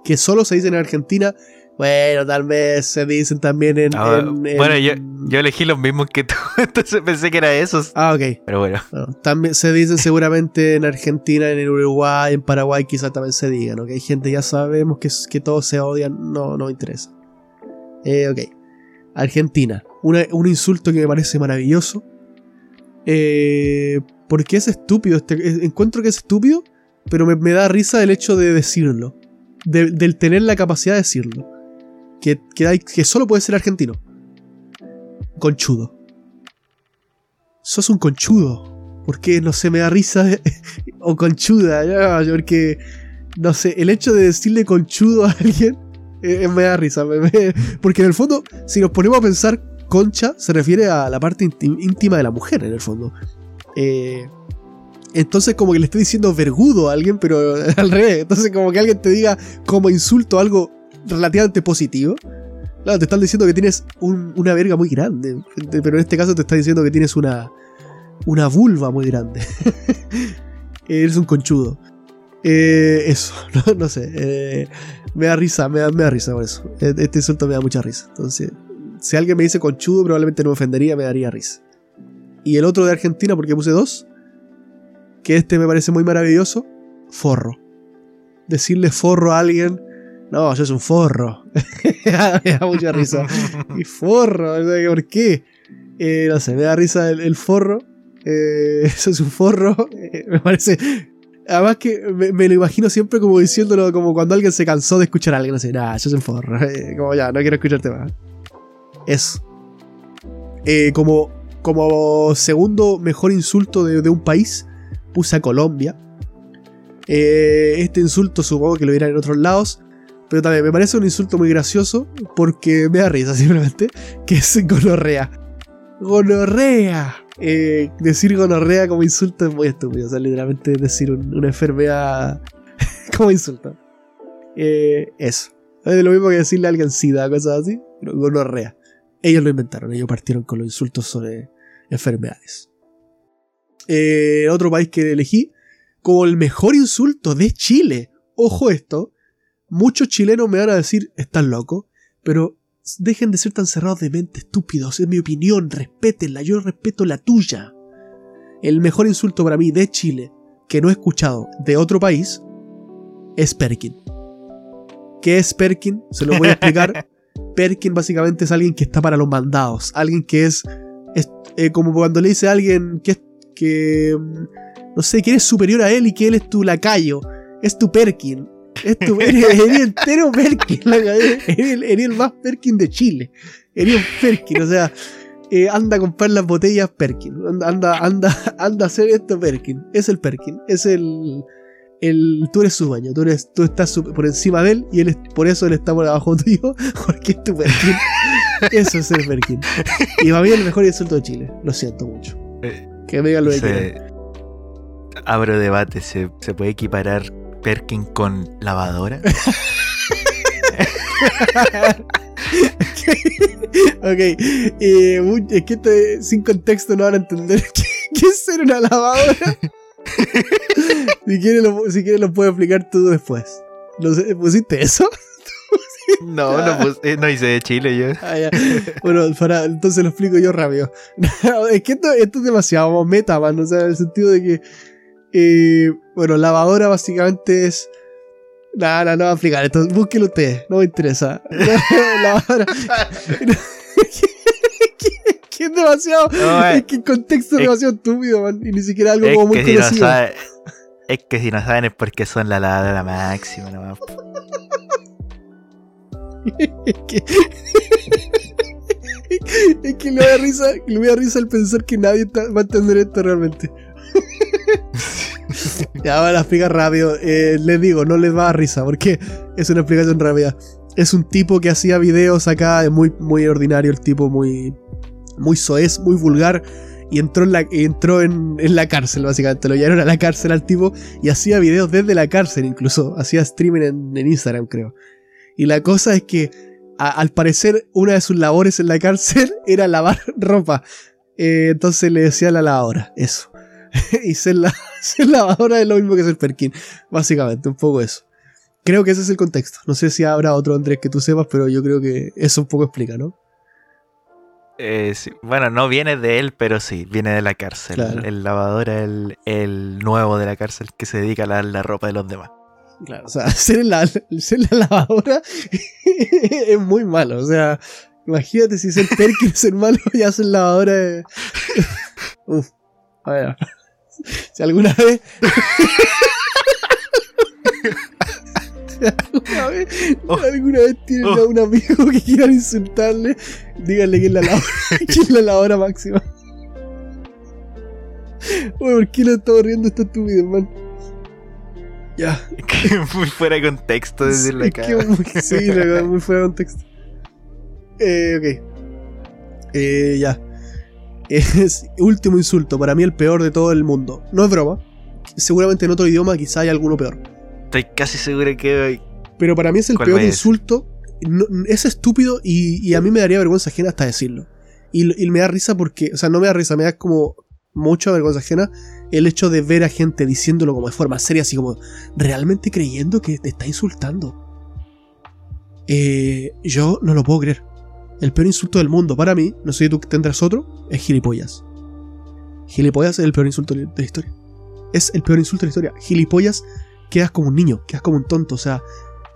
que solo se dicen en Argentina. Bueno, tal vez se dicen también en. Ah, bueno, yo, elegí los mismos que tú, entonces pensé que era esos. Ah, ok. Pero bueno. También se dicen seguramente en Argentina, en Uruguay, en Paraguay, quizás también se digan, ¿ok? Hay gente, ya sabemos que, que todos se odian, no, no interesa. Eh, ok. Argentina. un insulto que me parece maravilloso. Eh, porque es estúpido. Este, encuentro que es estúpido pero me, da risa el hecho de decirlo, del tener la capacidad de decirlo. que, que, solo puede ser argentino. Conchudo. Sos un conchudo. Porque, no sé, me da risa. o conchuda, porque, no sé, el hecho de decirle conchudo a alguien eh, me da risa. porque en el fondo, si nos ponemos a pensar, concha se refiere a la parte íntima de la mujer, en el fondo. Eh, entonces como que le estoy diciendo vergudo a alguien, pero al revés. Entonces como que alguien te diga como insulto algo relativamente positivo. Claro, te están diciendo que tienes una verga muy grande. Pero en este caso te están diciendo que tienes una, una vulva muy grande. Eres un conchudo. Eh, eso, no, sé. Eh, me da risa, me da, me da risa por eso. E, este insulto me da mucha risa. Entonces, si alguien me dice conchudo, probablemente no me ofendería, me daría risa. Y el otro de Argentina, porque puse dos, que este me parece muy maravilloso, forro. Decirle forro a alguien, no, yo soy un forro. me da mucha risa. y forro, ¿por qué? Eh, no sé, me da risa el, forro. Eh, eso es un forro. Eh, me parece. Además que me, lo imagino siempre como diciéndolo como cuando alguien se cansó de escuchar a alguien así, nah, yo soy un forro. como ya, no quiero escucharte más. Eso. como, como segundo mejor insulto de, de un país, puse a Colombia. Eh, este insulto supongo que lo dirán en otros lados. Pero también me parece un insulto muy gracioso porque me da risa simplemente. Que es gonorrea. Gonorrea. Eh, decir gonorrea como insulto es muy estúpido. O sea, literalmente decir una enfermedad como insulto. Eh, eso. Es lo mismo que decirle a alguien sida, cosas así. Gonorrea. Ellos lo inventaron. Ellos partieron con los insultos sobre enfermedades. Eh, otro país que elegí como el mejor insulto de Chile. Ojo esto, muchos chilenos me van a decir, estás loco, pero dejen de ser tan cerrados de mente, estúpidos, es mi opinión, respétenla, yo respeto la tuya. El mejor insulto para mí de Chile, que no he escuchado de otro país, es Perkin. ¿Qué es Perkin? Se lo voy a explicar. Perkin básicamente es alguien que está para los mandados, alguien que es, eh, como cuando le dice a alguien que es que, mm, no sé, que eres superior a él y que él es tu lacayo, es tu Perkin. Es tu, eres, entero Perkin, eres, el más Perkin de Chile. Eres un Perkin, o sea, eh, anda a comprar las botellas Perkin. Anda, anda, anda a hacer esto Perkin. Es el Perkin, es el, el, tú eres su dueño, tú, eres, tú estás por encima de él y él por eso él está por abajo tuyo, porque es tu Perkin. Eso es el Perkin. Y va bien el mejor insulto de Chile, lo siento mucho. Eh, que me lo de Abro debate, ¿se, puede equiparar Perkin con lavadora? ok, eh, es que sin contexto no van a entender qué, es ser una lavadora. si quieres lo, si quieres lo puedo explicar tú después. ¿Pusiste eso? No, no, eh, no hice de Chile yo. Ah, bueno, para, entonces lo explico yo rápido. es que esto, es demasiado meta, man. O sea, en el sentido de que. Eh, bueno, lavadora básicamente es. Nada, no, no va a explicar esto. Búsquelo usted, no me interesa. lavadora. que es demasiado. Eh, es que el contexto es, demasiado estúpido, man. Y ni siquiera algo como muy conocido. es que si no saben es porque son la lavadora máxima, nomás es que. es que le da risa, le da risa el pensar que nadie va a entender esto realmente. ya va a explicar rápido. Eh, les digo, no les va a risa porque es una explicación rápida. Es un tipo que hacía videos acá, muy, muy ordinario, el tipo muy, muy soez, muy vulgar. Y entró, en la, entró en, la cárcel, básicamente. Lo llevaron a la cárcel al tipo y hacía videos desde la cárcel, incluso. Hacía streaming en, en Instagram, creo. Y la cosa es que, al parecer, una de sus labores en la cárcel era lavar ropa. Eh, entonces le decía a la lavadora, eso. y ser, la, lavadora es lo mismo que ser Perkin. Básicamente, un poco eso. Creo que ese es el contexto. No sé si habrá otro Andrés que tú sepas, pero yo creo que eso un poco explica, ¿no? Eh, Bueno, no viene de él, pero sí, viene de la cárcel. El, lavador es el, el, nuevo de la cárcel que se dedica a lavar la ropa de los demás. Claro, o sea, ser la, lavadora es muy malo. O sea, imagínate si ser Perkin es malo y hacer lavadora. Uf, a ver. Si alguna vez. ¿Alguna vez, Oh. alguna vez tienen Oh. a un amigo que quieran insultarle? Díganle que es la lavadora, que es la máxima. Oye, ¿por qué lo estamos riendo esta estúpido, hermano? Ya. Que muy fuera de contexto decirle Es acá. que muy- sí, la verdad, muy fuera de contexto. Eh, ok. Eh, ya. Es último insulto, para mí el peor de todo el mundo. No es broma. Seguramente en otro idioma quizá hay alguno peor. Estoy casi seguro que Pero para mí es el ¿Cuál peor insulto. No- es estúpido y, y a mí me daría vergüenza ajena hasta decirlo. Y, y me da risa porque, o sea, no me da risa, me da como mucha vergüenza ajena el hecho de ver a gente diciéndolo como de forma seria, así como realmente creyendo que te está insultando. Eh, yo no lo puedo creer. El peor insulto del mundo para mí, no sé si tú tendrás otro, es gilipollas. Gilipollas es el peor insulto de la historia. Es el peor insulto de la historia. Gilipollas quedas como un niño, quedas como un tonto. O sea,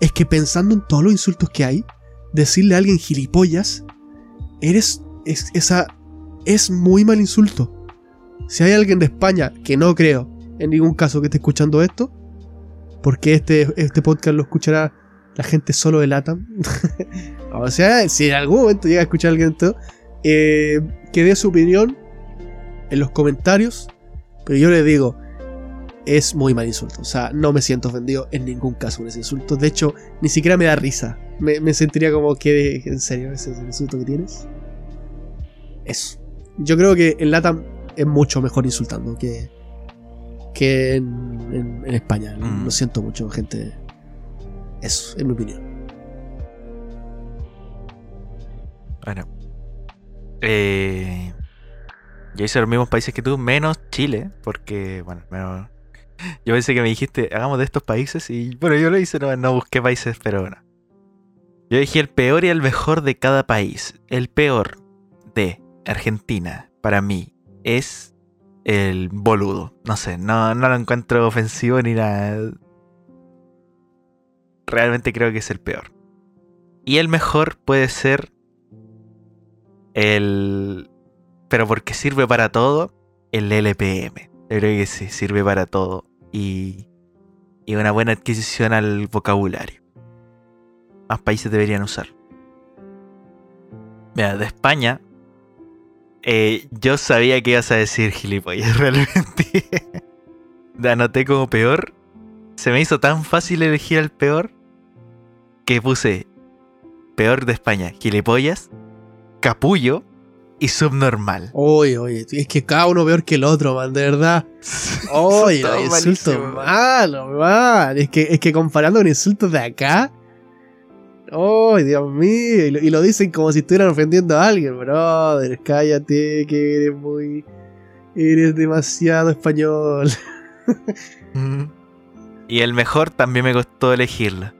es que pensando en todos los insultos que hay, decirle a alguien gilipollas, eres. Es, esa, es muy mal insulto. Si hay alguien de España, que no creo en ningún caso que esté escuchando esto, porque este, este podcast lo escuchará la gente solo de LATAM. o sea, si en algún momento llega a escuchar a alguien esto, eh, que dé su opinión en los comentarios. Pero yo le digo, es muy mal insulto. O sea, no me siento ofendido en ningún caso con ese insulto. De hecho, ni siquiera me da risa. Me, me sentiría como que, en serio, ese insulto que tienes. Eso. Yo creo que en LATAM es mucho mejor insultando que, que en, en- en España. Mm. Lo siento mucho, gente. Eso, en mi opinión. Bueno. Eh, yo hice los mismos países que tú, menos Chile, porque, bueno, menos- yo pensé que me dijiste, hagamos de estos países, y bueno, yo lo hice, no, no busqué países, pero bueno. Yo dije el peor y el mejor de cada país. El peor de Argentina, para mí, es el boludo. No sé, no, no lo encuentro ofensivo ni nada. Realmente creo que es el peor. Y el mejor puede ser el... Pero porque sirve para todo, el LPM. Creo que sí, sirve para todo. Y, y una buena adquisición al vocabulario. Más países deberían usar. Mira, de España, eh, yo sabía que ibas a decir gilipollas, realmente. Te anoté como peor. Se me hizo tan fácil elegir al peor que puse peor de España, gilipollas, capullo y subnormal. Oye, oye, es que cada uno peor que el otro, man, de verdad. Oye, insultos malos, man. Es que, es que comparando con insultos de acá. ¡Ay, Dios mío! Y lo, dicen como si estuvieran ofendiendo a alguien, brother. Cállate, que eres muy. Eres demasiado español. Y el mejor también me costó elegirlo.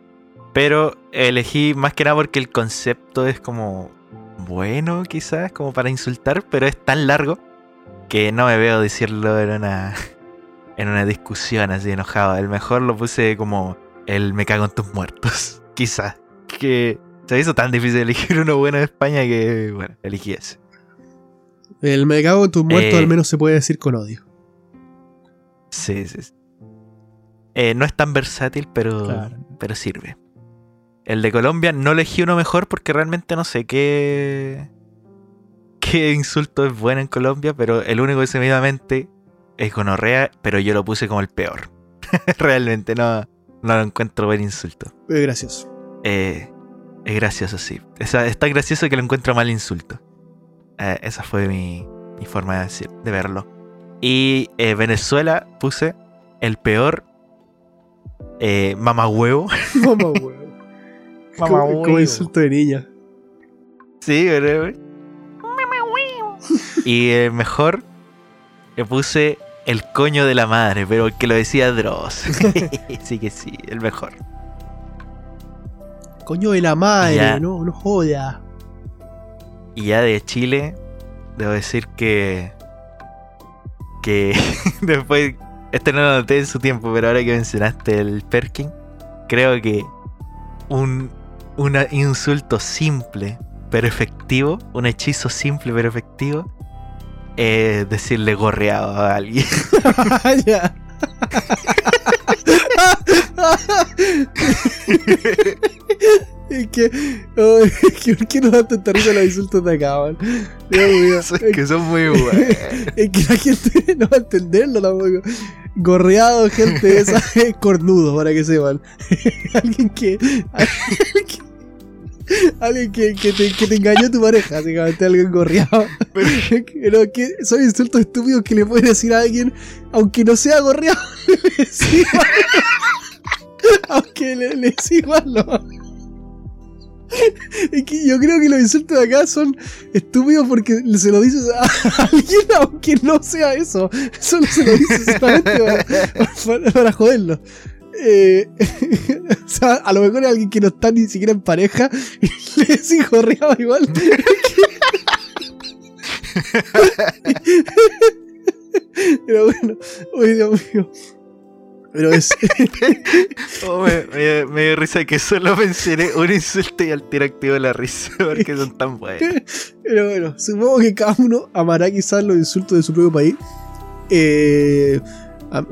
Pero elegí más que nada porque el concepto es como bueno, quizás, como para insultar, pero es tan largo que no me veo decirlo en una en una discusión así enojado. El mejor lo puse como el me cago en tus muertos, quizás. Que se hizo tan difícil elegir uno bueno de España que, bueno, elegí ese. El me cago en tus muertos Eh. al menos se puede decir con odio. Sí, sí. sí. Eh, no es tan versátil, pero, Claro. pero sirve. El de Colombia no elegí uno mejor porque realmente no sé qué. qué insulto es bueno en Colombia, pero el único que se me viene a mente es gonorrea, pero yo lo puse como el peor. realmente no, no lo encuentro buen insulto. Es gracioso. Eh, es gracioso, sí. Es, es tan gracioso que lo encuentro mal insulto. Eh, esa fue mi, mi forma de, decir, de verlo. Y eh, Venezuela puse el peor eh, mamahuevo. Weón. Mamá, Como, insulto de niña. sí, ¿verdad? Y el mejor le puse el coño de la madre, pero el que lo decía Dross. sí que sí, el mejor. Coño de la madre, Ya. no, no joda. Y ya de Chile, debo decir que. que después. Este no lo noté en su tiempo, pero ahora que mencionaste el Perkin, creo que un un insulto simple pero efectivo, un hechizo simple pero efectivo, es decirle gorreado a alguien. que, oh, ¿por qué no dan tanta risa los insultos de acá, man? Dios mío. Es que son muy buenos. Es que la gente no va a entenderlo tampoco. Gorreado, gente, esa es cornudo, para que sepan. alguien que. Alguien que, que, te, que te engañó tu pareja, básicamente alguien gorreado. Pero que son insultos estúpidos que le puedes decir a alguien, aunque no sea gorreado, le decís igual. Aunque le, le decís igual, no. Es que yo creo que los insultos de acá son estúpidos porque se lo dices a alguien aunque no sea eso. Solo se lo dices solamente para, joderlo. Eh, o sea, a lo mejor alguien que no está ni siquiera en pareja le decís jorreado igual. Pero bueno, oye Dios mío. Pero es. Oh, me, me- me dio risa que solo mencioné un insulto y al tiro activo la risa porque son tan buenos. Pero bueno, supongo que cada uno amará quizás los insultos de su propio país. Eh,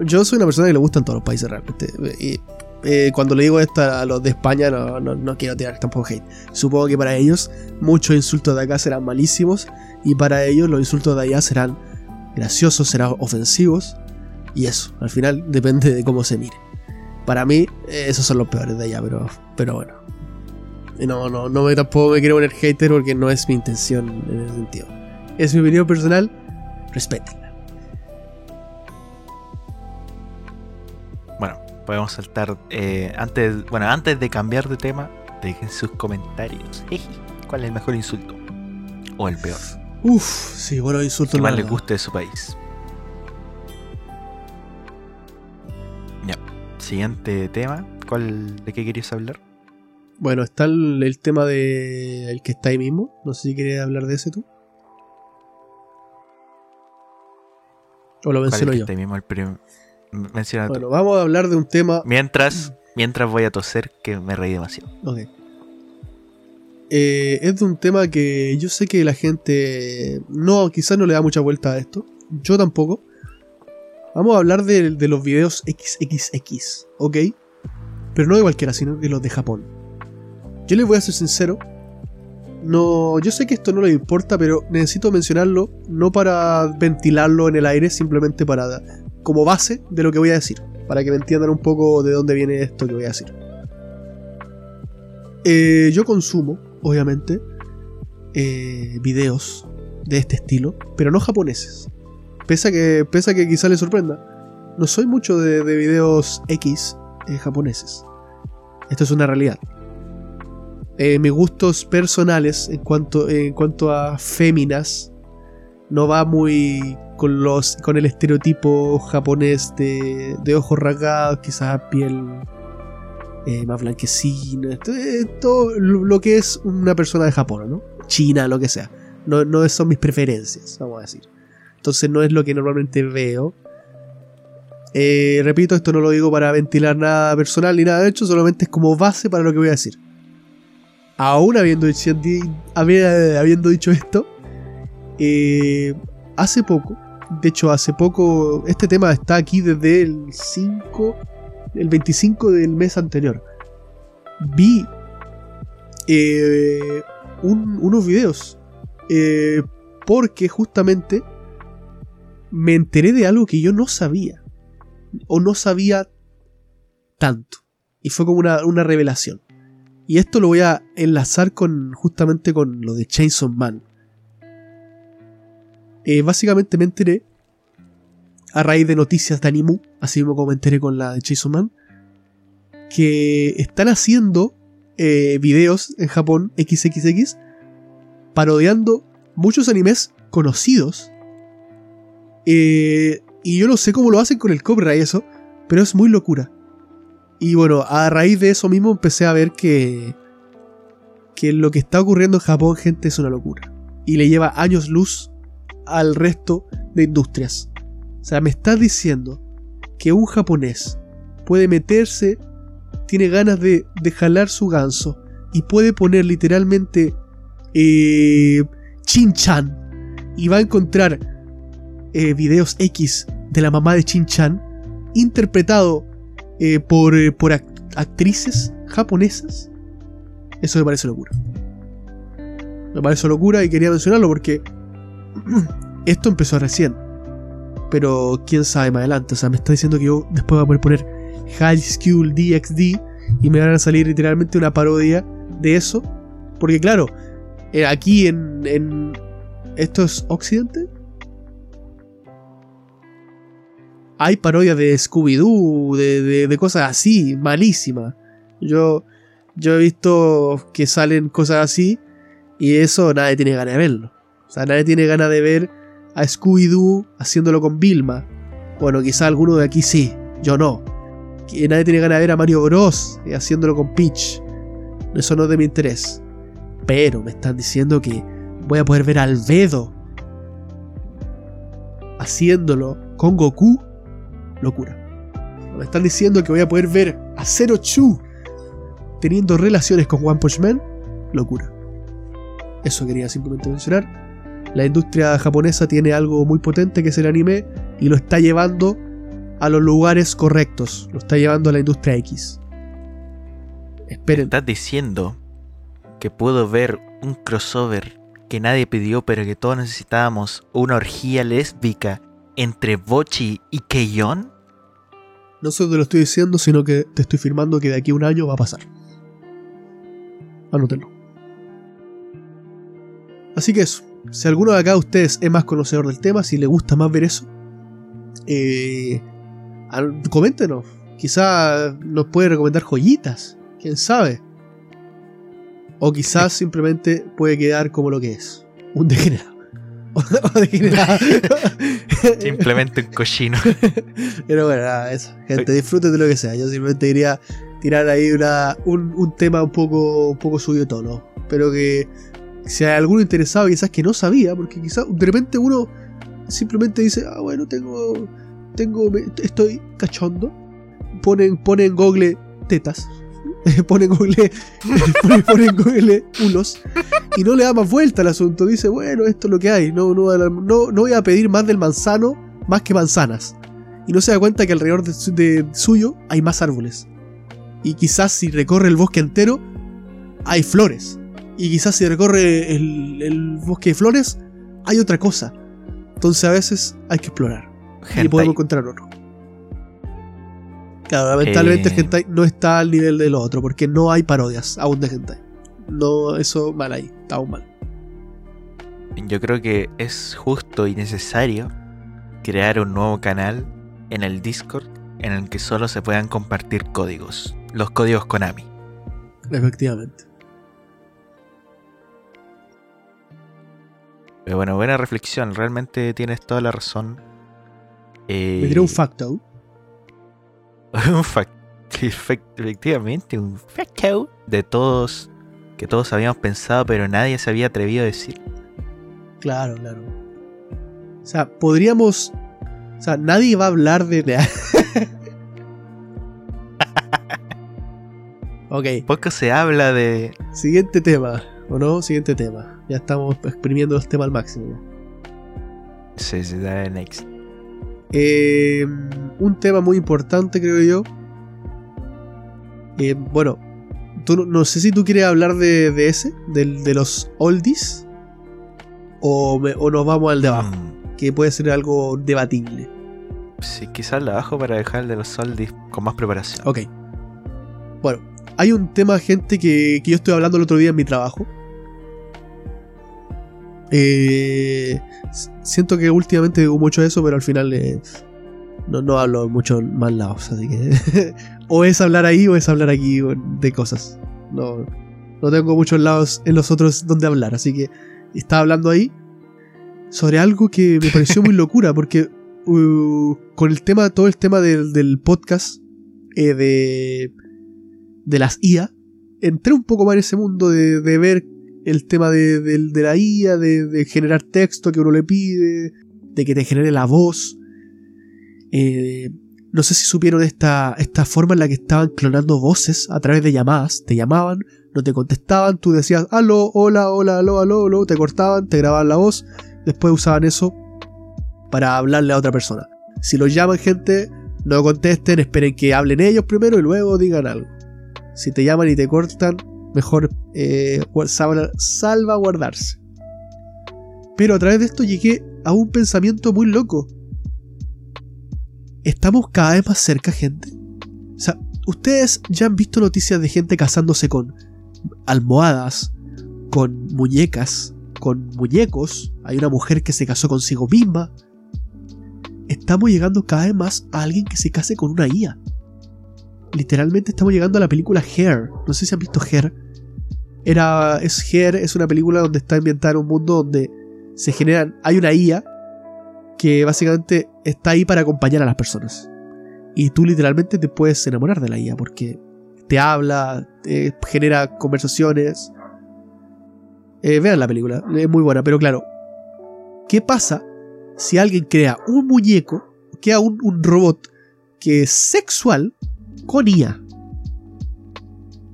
yo soy una persona que le gustan todos los países realmente. Y eh, cuando le digo esto a los de España, no, no, no quiero tirar tampoco hate. Supongo que para ellos muchos insultos de acá serán malísimos y para ellos los insultos de allá serán graciosos, serán ofensivos. Y eso, al final depende de cómo se mire. Para mí, eh, esos son los peores de allá, pero, pero bueno. Y No, no, no me tampoco me quiero poner hater porque no es mi intención en ese sentido. Es mi opinión personal, respétenla. Bueno, podemos saltar. eh, antes, bueno, antes de cambiar de tema, dejen sus comentarios. ¿Cuál es el mejor insulto? O el peor. Uf, sí, bueno, insultos Que más les guste de su país. Siguiente tema. ¿Cuál, ¿De qué querías hablar? Bueno, está el, el tema de el que está ahí mismo. No sé si quieres hablar de ese tú. O lo ¿Cuál es menciono yo. está ahí mismo el Menciona tú. Bueno, vamos a hablar de un tema. Mientras, mientras voy a toser, que me reí demasiado. Ok. Eh, es de un tema que yo sé que la gente no, quizás no le da mucha vuelta a esto. Yo tampoco. Vamos a hablar de, los videos XXX, ¿ok? Pero no de cualquiera, sino de los de Japón. Yo les voy a ser sincero. No, yo sé que esto no les importa, pero necesito mencionarlo no para ventilarlo en el aire, simplemente para como base de lo que voy a decir, para que me entiendan un poco de dónde viene esto que voy a decir. Eh, yo consumo, obviamente, eh, videos de este estilo, pero no japoneses. Pese a que, pese que quizá les sorprenda, no soy mucho de, de videos X eh, japoneses. Esto es una realidad. Eh, mis gustos personales en cuanto, en cuanto a féminas no va muy con, los, con el estereotipo japonés de, de ojos rasgados, quizás piel eh, más blanquecina, todo lo que es una persona de Japón, ¿no? China, lo que sea. No, no son mis preferencias, vamos a decir. Entonces no es lo que normalmente veo. Eh, repito, esto no lo digo para ventilar nada personal ni nada de hecho, solamente es como base para lo que voy a decir. Aún habiendo, dicho- habi- habiendo dicho esto, eh, hace poco, de hecho hace poco, este tema está aquí desde el 5, el 25 del mes anterior. Vi eh, un- unos videos eh, porque justamente me enteré de algo que yo no sabía o no sabía tanto y fue como una, una revelación y esto lo voy a enlazar con justamente con lo de Chainsaw Man Eh, básicamente me enteré a raíz de noticias de Animu así mismo como me enteré con la de Chainsaw Man que están haciendo eh, videos en Japón XXX parodiando muchos animes conocidos. Eh, y yo no sé cómo lo hacen con el copyright eso, pero es muy locura. Y bueno, a raíz de eso mismo empecé a ver que, que lo que está ocurriendo en Japón, gente, es una locura. Y le lleva años luz al resto de industrias. O sea, me estás diciendo que un japonés puede meterse, tiene ganas de, de jalar su ganso y puede poner literalmente eh, Chin-chan y va a encontrar eh, videos X de la mamá de Chin-chan interpretado eh, por, eh, por act- actrices japonesas, eso me parece locura. Me parece locura y quería mencionarlo porque esto empezó recién. Pero quién sabe más adelante. O sea, me está diciendo que yo después voy a poder poner High School DxD y me van a salir literalmente una parodia de eso. Porque claro, eh, aquí en, en... ¿Esto es Occidente? Hay parodias de Scooby-Doo, de, de, cosas así, malísimas. Yo, yo he visto que salen cosas así y eso nadie tiene ganas de verlo. O sea, nadie tiene ganas de ver a Scooby-Doo haciéndolo con Vilma. Bueno, quizá alguno de aquí sí, yo no. Nadie tiene ganas de ver a Mario Bros. haciéndolo con Peach. Eso no es de mi interés. Pero me están diciendo que voy a poder ver a Albedo haciéndolo con Goku. Locura. Me están diciendo que voy a poder ver a Zero Chu teniendo relaciones con One Punch Man. Locura. Eso quería simplemente mencionar. La industria japonesa tiene algo muy potente que es el anime y lo está llevando a los lugares correctos. Lo está llevando a la industria X. Esperen. ¿Estás diciendo que puedo ver un crossover que nadie pidió pero que todos necesitábamos? Una orgía lésbica entre Bochi y Keion? No solo te lo estoy diciendo, sino que te estoy firmando que de aquí a un año va a pasar. Anótenlo. Así que eso. Si alguno de acá de ustedes es más conocedor del tema, si le gusta más ver eso, eh, coméntenos. Quizá nos puede recomendar joyitas. Quién sabe. O quizás simplemente puede quedar como lo que es. Un degenerado. simplemente un cochino. Pero bueno, nada, eso. Gente, disfruten de lo que sea. Yo simplemente quería tirar ahí una, un, un tema un poco, un poco suyo tono. Pero que si hay alguno interesado quizás que no sabía, porque quizás de repente uno simplemente dice, ah, bueno, tengo, tengo, estoy cachondo, pone, pone en Google tetas, pone Google, pone, Google unos, y no le da más vuelta al asunto, dice, bueno, esto es lo que hay, no, no, no, no voy a pedir más del manzano, más que manzanas. Y no se da cuenta que alrededor de suyo hay más árboles. Y quizás si recorre el bosque entero, hay flores y quizás si recorre el, bosque de flores, hay otra cosa. Entonces a veces hay que explorar. Y podemos encontrar otro. Claro, lamentablemente el eh. hentai no está al nivel del otro, porque no hay parodias aún de hentai. No, eso mal ahí, está aún mal. Yo creo que es justo y necesario crear un nuevo canal en el Discord en el que solo se puedan compartir códigos. Los códigos Konami. Efectivamente. Pero bueno, buena reflexión. Realmente tienes toda la razón. Eh, Me diré un facto. un facto. Efectivamente, un facto. De todos. Que todos habíamos pensado, pero nadie se había atrevido a decir. Claro, claro. O sea, podríamos. O sea, nadie va a hablar de. ok. Poco se habla de. Siguiente tema. ¿O no? Siguiente tema. Ya estamos exprimiendo este tema al máximo. Sí, sí, next. Eh, un tema muy importante, creo yo. Eh, bueno, tú, no sé si tú quieres hablar de, ese, de los oldies, o, nos vamos al de abajo, mm. que puede ser algo debatible. Sí, quizás el de abajo para dejar el de los oldies con más preparación. Ok. Bueno, hay un tema, gente, que, que yo estoy hablando el otro día en mi trabajo. Eh, siento que últimamente digo mucho eso, pero al final eh, no, no hablo mucho más lados. Así que o es hablar ahí o es hablar aquí de cosas. No, no tengo muchos lados en los otros donde hablar. Así que estaba hablando ahí sobre algo que me pareció muy locura. Porque uh, con el tema, todo el tema del, podcast eh, de, de las IA, entré un poco más en ese mundo de, de ver el tema de, la IA, de, generar texto que uno le pide, de que te genere la voz. Eh, no sé si supieron esta, esta forma en la que estaban clonando voces a través de llamadas. Te llamaban, no te contestaban, tú decías aló, hola, hola, aló, aló, aló, te cortaban, te grababan la voz, después usaban eso para hablarle a otra persona. Si los llaman gente, no contesten, esperen que hablen ellos primero y luego digan algo. Si te llaman y te cortan, mejor eh, salvaguardarse. Pero a través de esto llegué a un pensamiento muy loco. Estamos cada vez más cerca, gente. O sea, ustedes ya han visto noticias de gente casándose con almohadas, con muñecas, con muñecos. Hay una mujer que se casó consigo misma. Estamos llegando cada vez más a alguien que se case con una IA. Literalmente estamos llegando a la película Hair. No sé si han visto Hair. Era, es Hair, es una película donde está ambientada en un mundo donde se generan. Hay una IA que básicamente está ahí para acompañar a las personas. Y tú literalmente te puedes enamorar de la IA porque te habla, te genera conversaciones. Eh, vean la película, es muy buena, pero claro, ¿qué pasa si alguien crea un muñeco, crea un, un robot que es sexual con IA?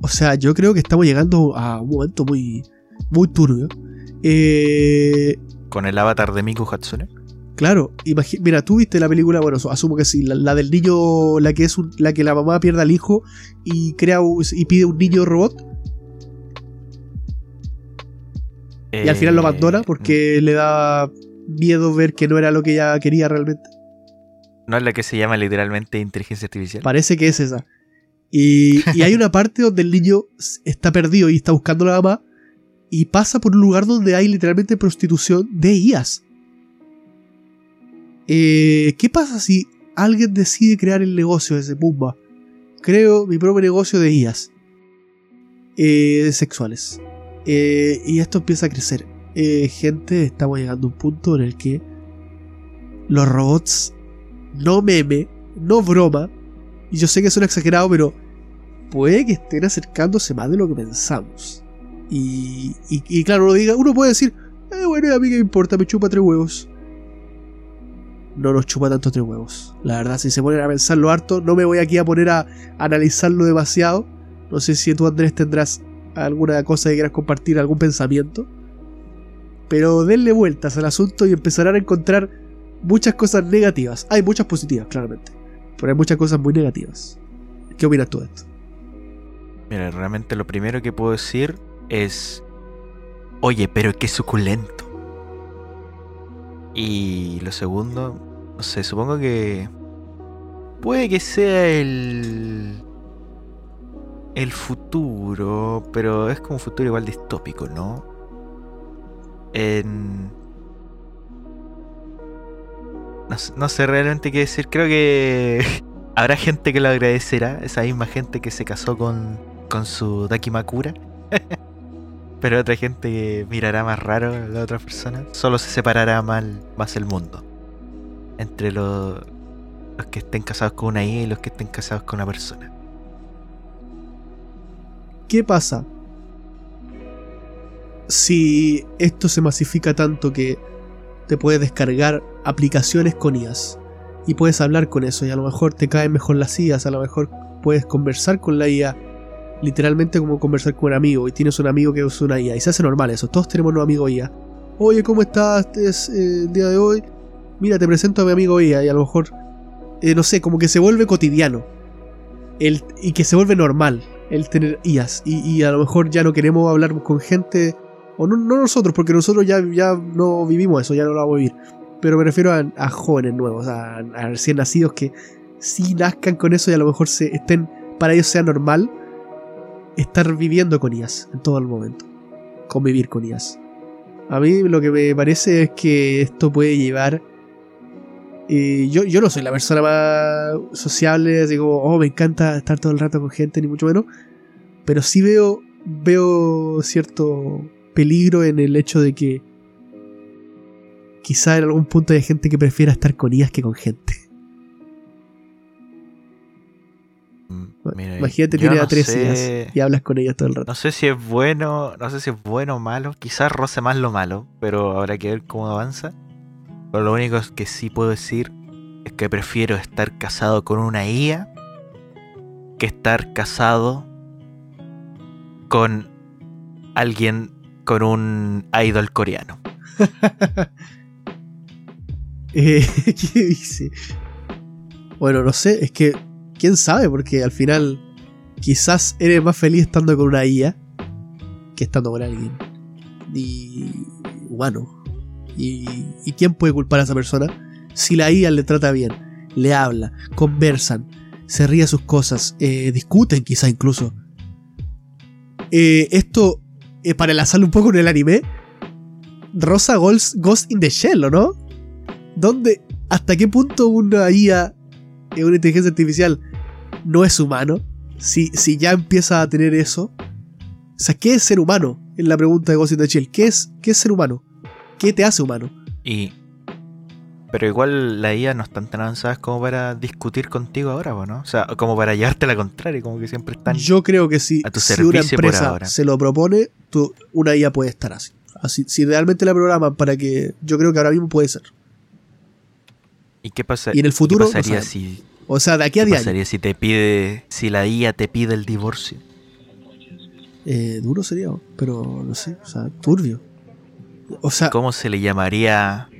O sea, yo creo que estamos llegando a un momento muy, muy turbio. Eh, ¿Con el avatar de Miku Hatsune? Claro, mira, tú viste la película, bueno, asumo que sí, la, del niño, la que es la que la mamá pierde al hijo y crea y pide un niño robot. y al final lo abandona porque eh, le da miedo ver que no era lo que ella quería realmente. ¿No es la que se llama literalmente inteligencia artificial? Parece que es esa. Y, y hay una parte donde el niño está perdido y está buscando a la mamá y pasa por un lugar donde hay literalmente prostitución de IAS. Eh, ¿Qué pasa si alguien decide crear el negocio de ese Pumba? Creo mi propio negocio de IAS eh, sexuales. Eh, y esto empieza a crecer. gente, estamos llegando a un punto en el que los robots, no meme, no broma, y yo sé que suena exagerado, pero puede que estén acercándose más de lo que pensamos. Y, y, claro, uno, diga, uno puede decir, eh, bueno, a mí que me importa, me chupa tres huevos no nos chupa tanto tres huevos. La verdad, si se ponen a pensarlo harto, no me voy aquí a poner a analizarlo demasiado. No sé si tú, Andrés, tendrás alguna cosa que quieras compartir, algún pensamiento. Pero denle vueltas al asunto y empezarán a encontrar muchas cosas negativas. Hay muchas positivas, claramente. Pero hay muchas cosas muy negativas. ¿Qué opinas tú de esto? Mira, realmente lo primero que puedo decir es... Oye, pero qué suculento. Y lo segundo, no sé, supongo que puede que sea el el futuro, pero es como un futuro igual distópico, ¿no? En no, sé realmente qué decir. Creo que habrá gente que lo agradecerá. Esa misma gente que se casó con, con su Dakimakura. Pero otra gente que mirará más raro a la otra persona. Solo se separará mal, más el mundo entre los, los que estén casados con una IA y los que estén casados con una persona. ¿Qué pasa si esto se masifica tanto que te puedes descargar aplicaciones con IAS y puedes hablar con eso y a lo mejor te caen mejor las IAS, a lo mejor puedes conversar con la IA literalmente como conversar con un amigo y tienes un amigo que usa una IA y se hace normal eso, todos tenemos un amigo IA. Oye, ¿cómo estás es, eh, el día de hoy? mira, te presento a mi amigo IA y a lo mejor, eh, no sé, como que se vuelve cotidiano. El, y que se vuelve normal el tener IAs. Y, a lo mejor ya no queremos hablar con gente, o no, nosotros, porque nosotros ya, ya no vivimos eso, ya no lo vamos a vivir. Pero me refiero a, jóvenes nuevos, a, recién nacidos que sí nazcan con eso y a lo mejor se estén, para ellos sea normal estar viviendo con IAS en todo el momento. Convivir con IAS. A mí lo que me parece es que esto puede llevar yo, yo no soy la persona más sociable, digo, oh, me encanta estar todo el rato con gente, ni mucho menos. Pero sí veo, veo cierto peligro en el hecho de que quizá en algún punto hay gente que prefiera estar con ellas que con gente. Mm, Imagínate tienes a tres y hablas con ellas todo el rato. No sé si es bueno, no sé si es bueno o malo, quizás roce más lo malo, pero habrá que ver cómo avanza. Pero lo único que sí puedo decir es que prefiero estar casado con una IA que estar casado con alguien con un idol coreano. Eh, ¿Qué dice? Bueno, no sé, es que quién sabe, porque al final quizás eres más feliz estando con una IA que estando con alguien y humano. ¿Y, ¿Y quién puede culpar a esa persona? Si la IA le trata bien, le habla, conversan, se ríe sus cosas, eh, discuten quizá incluso. Eh, esto, eh, para enlazarlo un poco en el anime, Rosa Ghost, Ghost in the Shell, ¿o no? ¿Dónde, hasta qué punto una IA, eh, una inteligencia artificial, no es humano? Si, si ya empieza a tener eso. O sea, ¿qué es ser humano? Es la pregunta de Ghost in the Shell. ¿Qué es, qué es ser humano? ¿Qué te hace humano? Y. Pero igual la IA no están tan avanzadas como para discutir contigo ahora, ¿o ¿no? O sea, como para llevarte a la contraria, como que siempre están. Yo creo que si, a tu si una servicio por empresa ahora. se lo propone, tú- una IA puede estar así. así. Si realmente la programan para que. Yo creo que ahora mismo puede ser. ¿Y qué pasa? Y en el futuro, ¿Qué pasaría no si, O sea, de aquí a qué 10 años. pasaría si te pide, si la IA te pide el divorcio? Eh, duro sería, pero no sé. O sea, turbio. O sea, ¿Cómo se le llamaría?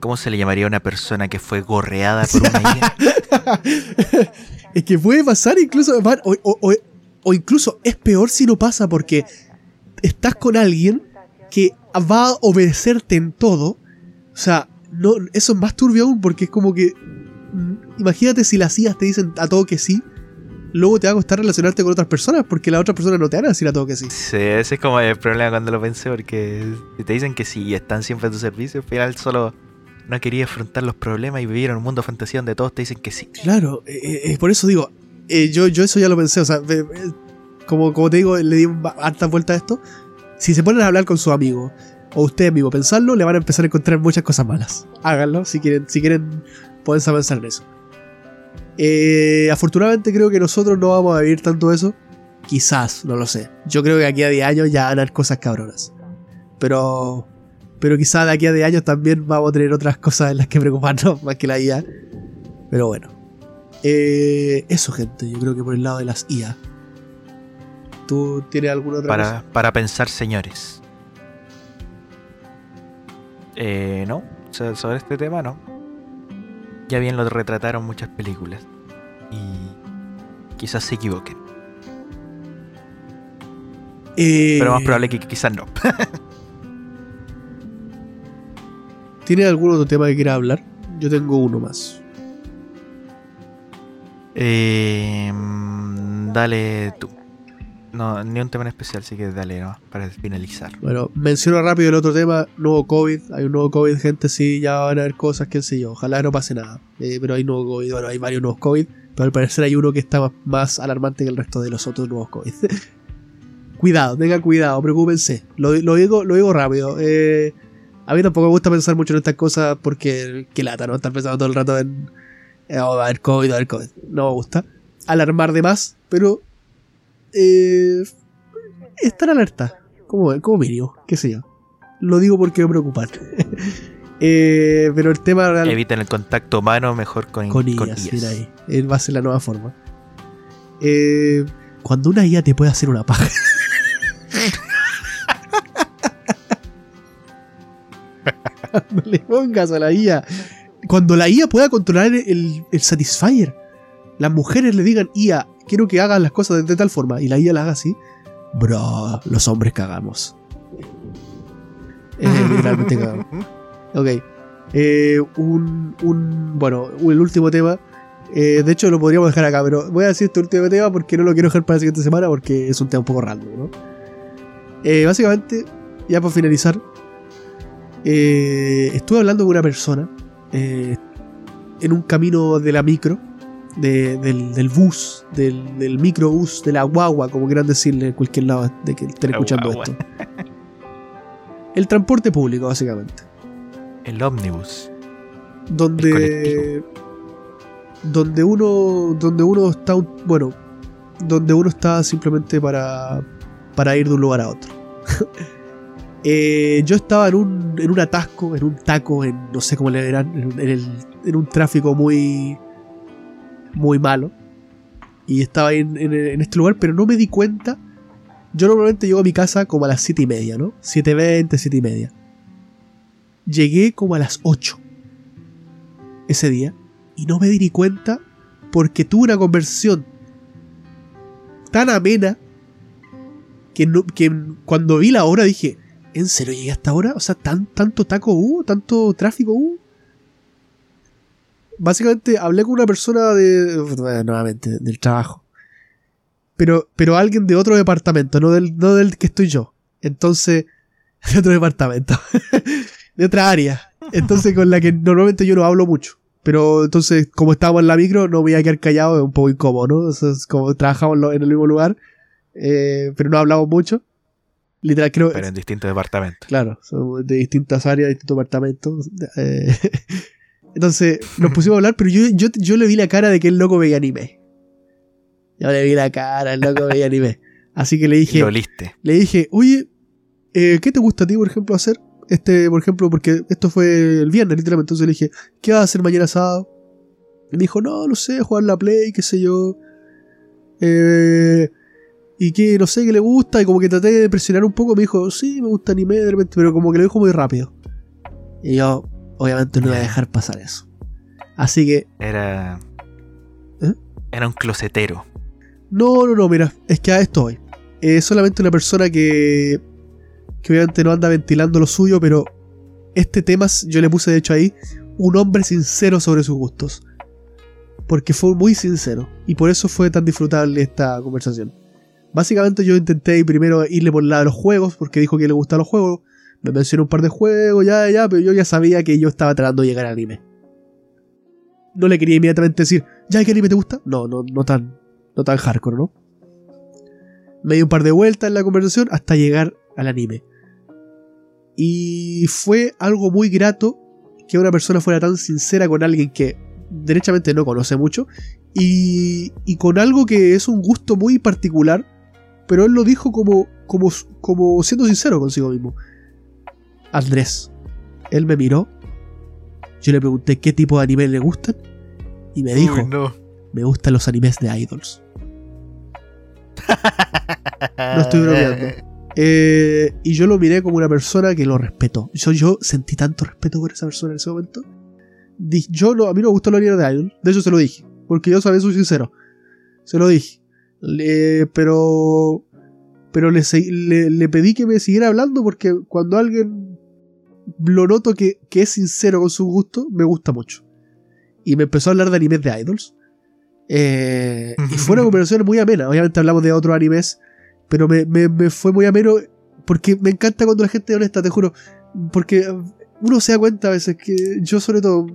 ¿Cómo se le llamaría a una persona que fue gorreada por una IA? es que puede pasar incluso. man, O, o- o- o incluso es peor si no pasa porque estás con alguien que va a obedecerte en todo. O sea, no, eso es más turbio aún porque es como que. mm, Imagínate si las IAs te dicen a todo que sí. Luego te va a costar relacionarte con otras personas porque las otras personas no te van a decir a todo que sí. Sí, ese es como el problema cuando lo pensé, porque si te dicen que sí y están siempre a tu servicio, al final solo no quería afrontar los problemas y vivir en un mundo fantasía donde todos te dicen que sí. Claro, eh, eh, por eso digo, eh, yo, yo eso ya lo pensé, o sea, como, como te digo, le di hartas vueltas a esto. Si se ponen a hablar con su amigo, o ustedes mismos pensarlo, le van a empezar a encontrar muchas cosas malas. Háganlo, si quieren, si quieren, pueden pensar en eso. Eh, afortunadamente creo que nosotros no vamos a vivir tanto eso. Quizás, no lo sé. Yo creo que aquí a 10 años ya van a haber cosas cabronas. Pero. Pero quizás de aquí a 10 años también vamos a tener otras cosas en las que preocuparnos más que la IA. Pero bueno. Eh, eso, gente. Yo creo que por el lado de las IA. ¿Tú tienes alguna otra cosa? Para, para pensar, señores. Eh, no, sobre este tema no. Ya bien lo retrataron muchas películas. Y quizás se equivoquen. Eh, Pero más probable que quizás no. ¿Tienes algún otro tema que quiera hablar? Yo tengo uno más. Eh, dale tú. No, ni un tema en especial, así que dale, ¿no? Para finalizar. Bueno, menciono rápido el otro tema. Nuevo COVID. Hay un nuevo COVID, gente. Sí, ya van a haber cosas, qué sé yo. Ojalá no pase nada. Eh, pero hay nuevo COVID. Bueno, hay varios nuevos COVID. Pero al parecer hay uno que está más, más alarmante que el resto de los otros nuevos COVID. cuidado, tengan cuidado, preocúpense. Lo, lo digo, lo digo rápido. Eh, a mí tampoco me gusta pensar mucho en estas cosas porque qué lata, ¿no? Estar pensando todo el rato en. eh, oh, va a haber COVID, va a haber COVID. No me gusta. Alarmar de más, pero. Eh, estar alerta. Como, como mínimo, qué sé yo. Lo digo porque me preocupan. Eh, pero el tema real Eviten el contacto humano mejor con, con con IAs, IAs. mira ahí. Él va a ser la nueva forma. Eh, cuando una IA te puede hacer una paja. no le pongas a la IA. Cuando la IA pueda controlar el, el Satisfyer, las mujeres le digan, IA, quiero que hagas las cosas de, de tal forma, y la IA la haga así, bro, los hombres cagamos. Eh, literalmente cagamos. Ok. Eh, un, un. Bueno, el último tema. eh, de hecho, lo podríamos dejar acá, pero voy a decir este último tema porque no lo quiero dejar para la siguiente semana porque es un tema un poco random, ¿no? Eh, básicamente, ya para finalizar, eh, estuve hablando con una persona eh, en un camino de la micro, de- del, del bus, del, del microbús, de la guagua, como quieran decirle en cualquier lado de que estén La escuchando guagua. esto. El transporte público, básicamente El ómnibus. donde donde uno donde uno está un- bueno donde uno está simplemente para para ir de un lugar a otro Eh, yo estaba en un en un atasco en un taco en no sé cómo le verán en, el- en un tráfico muy muy malo. Y estaba en, en- este lugar pero no me di cuenta. Yo normalmente llego a mi casa como a las 7 y media no 7.20 7 y media. Llegué como a las 8 ese día y no me di ni cuenta porque tuve una conversación tan amena que, no- que cuando vi la hora dije, ¿en serio llegué hasta ahora? O sea, ¿tan, tanto taco hubo, tanto tráfico hubo. Básicamente hablé con una persona de. bueno, nuevamente, del trabajo. Pero, pero alguien de otro departamento, no del, no del que estoy yo. Entonces, de otro departamento. de otra área. Entonces, con la que normalmente yo no hablo mucho. Pero entonces, como estábamos en la micro, no iba a quedar callado, es un poco incómodo, ¿no? O como trabajamos en el mismo lugar, eh, pero no hablamos mucho. Literal, creo. Pero en distintos departamentos. Claro, somos de distintas áreas, de distintos departamentos. eh, entonces, nos pusimos a hablar, pero yo, yo, yo le vi la cara de que el loco veía anime. Yo le vi la cara, el loco veía anime. Así que le dije, lo oliste. le dije, oye, eh, ¿qué te gusta a ti, por ejemplo, hacer? Este, por ejemplo, porque esto fue el viernes, literalmente. Entonces le dije, ¿qué vas a hacer mañana sábado? Y me dijo, no, no sé, jugar la Play, qué sé yo. Eh, y que no sé, qué le gusta. Y como que traté de presionar un poco. Me dijo, sí, me gusta anime, de repente, pero como que lo dijo muy rápido. Y yo, obviamente, no iba a dejar pasar eso. Así que, Era. ¿Eh? Era un closetero. No, no, no, mira, es que a esto voy. Es solamente una persona que, que obviamente no anda ventilando lo suyo, pero este tema yo le puse de hecho ahí un hombre sincero sobre sus gustos. Porque fue muy sincero y por eso fue tan disfrutable esta conversación. Básicamente yo intenté primero irle por el lado de los juegos, porque dijo que le gustan los juegos. Me mencionó un par de juegos, ya, ya, pero yo ya sabía que yo estaba tratando de llegar al anime. No le quería inmediatamente decir, ¿ya qué anime te gusta? No, no, no tan, no tan hardcore, ¿no? Me di un par de vueltas en la conversación hasta llegar al anime. Y fue algo muy grato que una persona fuera tan sincera con alguien que derechamente no conoce mucho y, y con algo que es un gusto muy particular, pero él lo dijo como, como, como siendo sincero consigo mismo. Andrés, él me miró, yo le pregunté qué tipo de anime le gustan y me dijo, Uy, no. me gustan los animes de idols. No estoy bromeando. Eh, y yo lo miré como una persona que lo respetó. Yo, yo sentí tanto respeto por esa persona en ese momento. Yo no, a mí no me gustó la línea de Idol. De hecho, se lo dije. Porque yo sabía, soy sincero. Se lo dije. Le- pero. Pero le, se- le, le pedí que me siguiera hablando porque cuando alguien lo noto que, que es sincero con su gusto, me gusta mucho. Y me empezó a hablar de animes de idols. Eh, y fue una conversación muy amena. Obviamente hablamos de otros animes, pero me, me- me fue muy ameno porque me encanta cuando la gente es honesta, te juro. Porque uno se da cuenta a veces que yo sobre todo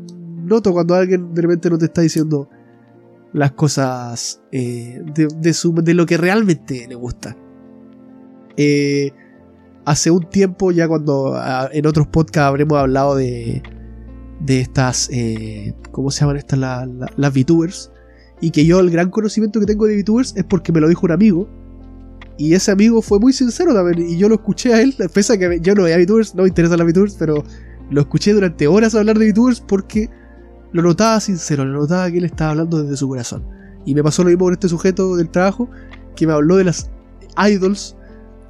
noto cuando alguien de repente no te está diciendo las cosas eh, de, de su- de lo que realmente le gusta. Eh, hace un tiempo, ya cuando en otros podcasts habremos hablado de, de estas, eh, ¿cómo se llaman estas? La- la- las VTubers. Y que yo el gran conocimiento que tengo de VTubers es porque me lo dijo un amigo. Y ese amigo fue muy sincero también. Y yo lo escuché a él, pese a que yo no veía VTubers, no me interesan las VTubers, pero lo escuché durante horas hablar de VTubers porque lo notaba sincero, lo notaba que él estaba hablando desde su corazón. Y me pasó lo mismo con este sujeto del trabajo que me habló de las idols.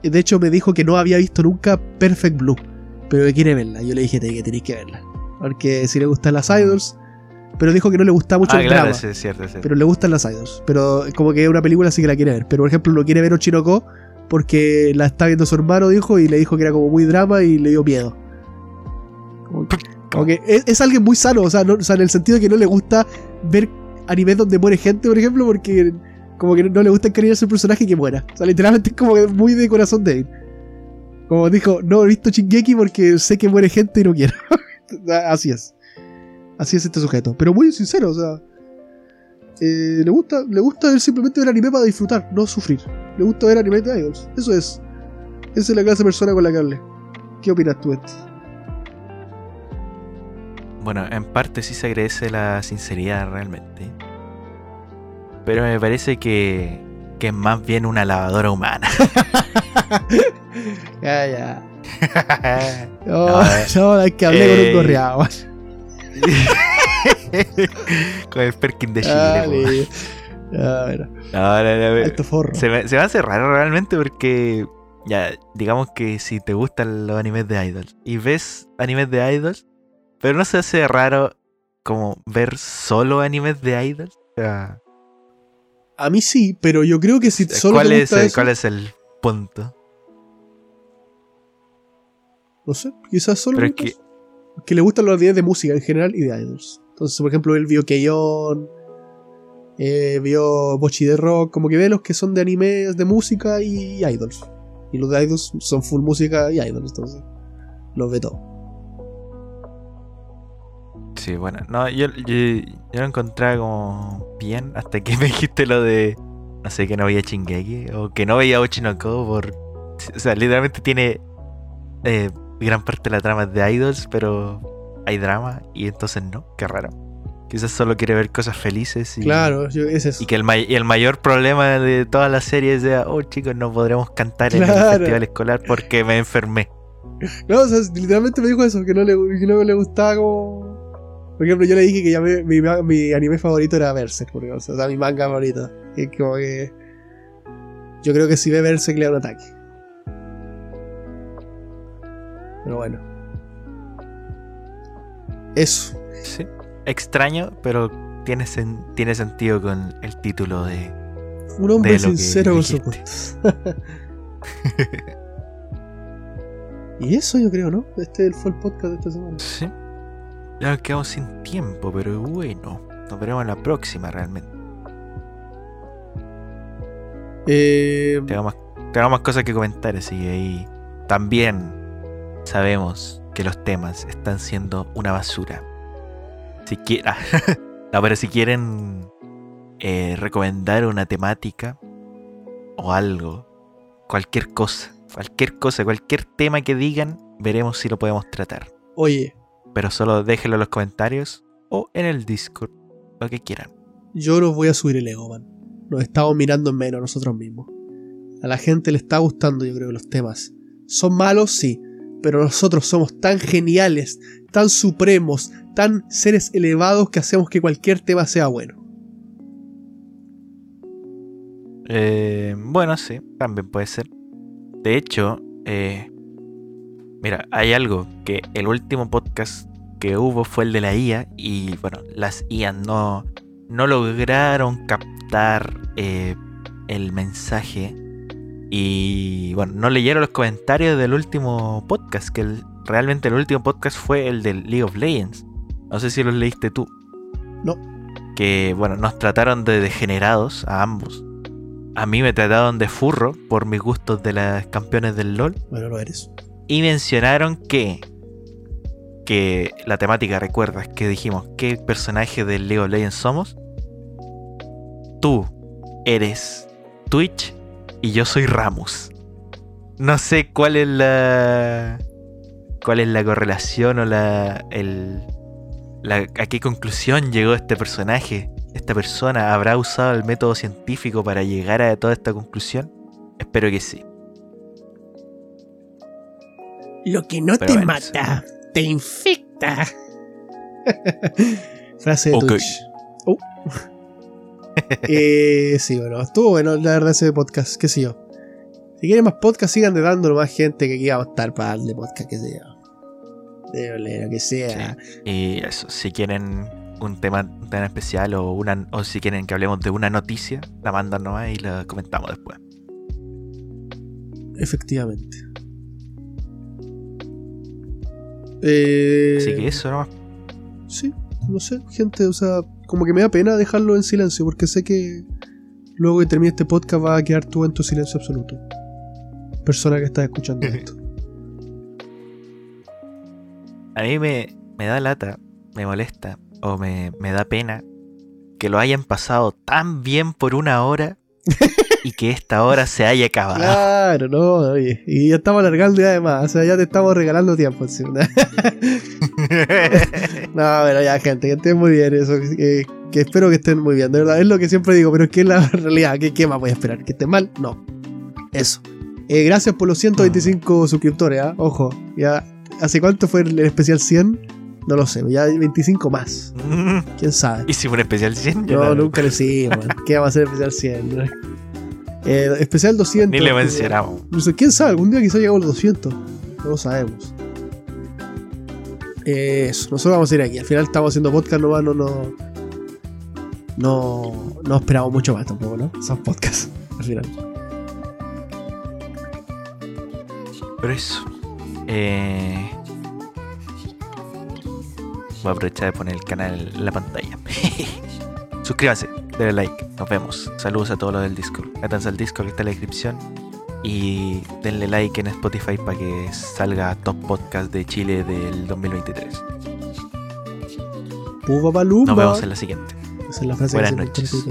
De hecho, me dijo que no había visto nunca Perfect Blue, pero que quiere verla. Yo le dije que tenéis que verla. Porque si le gustan las idols, pero dijo que no le gustaba mucho Ah, el claro, drama. sí, es cierto, es cierto. Pero le gustan las idols. Pero como que es una película así que la quiere ver. Pero por ejemplo no quiere ver Ochinoko porque la está viendo su hermano, dijo, y le dijo que era como muy drama y le dio miedo. Como, que es, es alguien muy sano, o sea, no- o sea, en el sentido de que no le gusta ver animes donde muere gente, por ejemplo, porque como que no le gusta encariñarse un personaje que muera. O sea, literalmente es como que muy de corazón de él. Como dijo, no he visto Shingeki porque sé que muere gente y no quiero. Así es. Así es este sujeto. Pero muy sincero, o sea. eh, le gusta, le gusta ver simplemente ver anime para disfrutar, no sufrir. Le gusta ver anime de idols. Eso es. Esa es la clase de persona con la que hablé. ¿Qué opinas tú, Ed? Bueno, en parte sí se agradece la sinceridad realmente. Pero me parece que, que es más bien una lavadora humana. Ya, ya. No, No, eh, que hablé con eh, un gorreado. Con el Perkin de Chile. Dale. Alto forro. Se se me hace raro realmente porque, ya, digamos que si te gustan los animes de idols y ves animes de idols, pero no se hace raro como ver solo animes de idols. O sea, A mí sí, pero yo creo que si solo ¿Cuál, te es, el- eso- ¿Cuál es el punto? No sé, quizás solo Pero es que- le gustan los videos de música en general y de idols. Entonces, por ejemplo, él vio Keyon, eh, vio Bochi de Rock, como que ve los que son de animes, de música y idols. Y los de idols son full música y idols, entonces los ve todo. Sí, bueno, no, yo, yo, yo lo encontraba como bien hasta que me dijiste lo de, no sé, que no veía Chingeki o que no veía Ochinoko por... O sea, literalmente tiene eh, gran parte de la trama de idols, pero hay drama y entonces no, qué raro. Quizás solo quiere ver cosas felices y, Claro, yo- es eso. y que el, may- y el mayor problema de toda la serie sea, oh chicos, no podremos cantar en el festival escolar porque me enfermé. No, o sea, literalmente me dijo eso, que no le, que no le gustaba como... Por ejemplo, yo le dije que ya me- mi, mi anime favorito era Berserk, porque, o sea, o sea, mi manga favorito. Y es como que... Yo creo que si ve Berserk le da un ataque. Pero bueno. Eso. Sí, extraño, pero tiene, sen- tiene sentido con el título de... Un hombre De sincero dijiste. gustos. y eso yo creo, ¿no? Este fue el podcast de esta semana. Sí. Nos quedamos sin tiempo, pero bueno. Nos veremos en la próxima realmente. Eh, Tengo más, tengo más cosas que comentar, así que ahí también sabemos que los temas están siendo una basura. Si quiera. no, pero si quieren eh, recomendar una temática o algo, cualquier cosa, cualquier cosa, cualquier tema que digan, veremos si lo podemos tratar. oye, Pero solo déjenlo en los comentarios o en el Discord, lo que quieran. yo nos voy a subir el ego, man. Nos estamos mirando en menos nosotros mismos. A la gente le está gustando, yo creo, los temas. ¿Son malos? Sí. Pero nosotros somos tan geniales, tan supremos, tan seres elevados que hacemos que cualquier tema sea bueno. Eh, bueno, sí, también puede ser. De hecho, eh, mira, hay algo que el último podcast que hubo fue el de la IA y bueno, las IA no, no lograron captar eh, el mensaje y bueno, no leyeron los comentarios del último podcast, que el- realmente el último podcast fue el del League of Legends. No sé si los leíste tú. No. Que bueno, nos trataron de degenerados a ambos. A mí me trataron de furro por mis gustos de las campeones del LOL. Bueno, lo eres. Y mencionaron que. Que la temática, recuerdas que dijimos qué personaje del League of Legends somos. Tú eres Twitch y yo soy Ramus. No sé cuál es la. cuál es la correlación o la. el. la- a qué conclusión llegó este personaje. Esta persona habrá usado el método científico para llegar a toda esta conclusión. Espero que sí. Lo que no Pero te bueno, mata, te infecta. Frase de Ok. Twitch. Oh. Eh, sí, bueno, estuvo bueno la verdad ese podcast, qué sé yo. Si quieren más podcast, sigan de dándolo más gente que aquí vamos a estar para darle podcast, qué sé yo. De lo que sea. Y eso, si quieren un tema, tema especial o una o si quieren que hablemos de una noticia, la mandan nomás y la comentamos después. Efectivamente. Eh, Así que eso nomás. Sí, no sé, gente, o sea, como que me da pena dejarlo en silencio porque sé que luego que termine este podcast va a quedar tú en tu silencio absoluto. Persona que está escuchando esto. A mí me, me da lata, me molesta o me, me da pena que lo hayan pasado tan bien por una hora y que esta hora se haya acabado. Claro, no, oye. Y ya estamos alargando ya además, o sea, ya te estamos regalando tiempo. ¿sí? no, pero ya, gente, que estén muy bien. Eso, que, que espero que estén muy bien. De verdad, es lo que siempre digo, pero es que es la realidad. ¿Qué, qué más voy a esperar? ¿Que estén mal? No. Eso. Eh, gracias por los 125 suscriptores, ¿ah? Ojo, ya. ¿Hace cuánto fue el especial 100? No lo sé, ya hay 25 más. ¿Quién sabe? Hicimos un especial 100. yo No, no- nunca lo hicimos. ¿Qué vamos a hacer especial 100? Eh, especial 200. Ni le mencionamos. Sé, quién sabe, algún día quizá llegamos a los 200. No lo sabemos. Eh, Eso, nosotros vamos a ir aquí. Al final estamos haciendo podcast nomás, no, no. No, no esperamos mucho más tampoco, ¿no? Son podcasts, al final. Pero eso. Eh... Voy a aprovechar de poner el canal en la pantalla. Suscríbanse, denle like. Nos vemos. Saludos a todos los del Discord. Métanse al Discord que está en la descripción. Y denle like en Spotify para que salga Top Podcast de Chile del 2023. Puba Palumba. Nos vemos en la siguiente. Esa es la frase Buenas noches.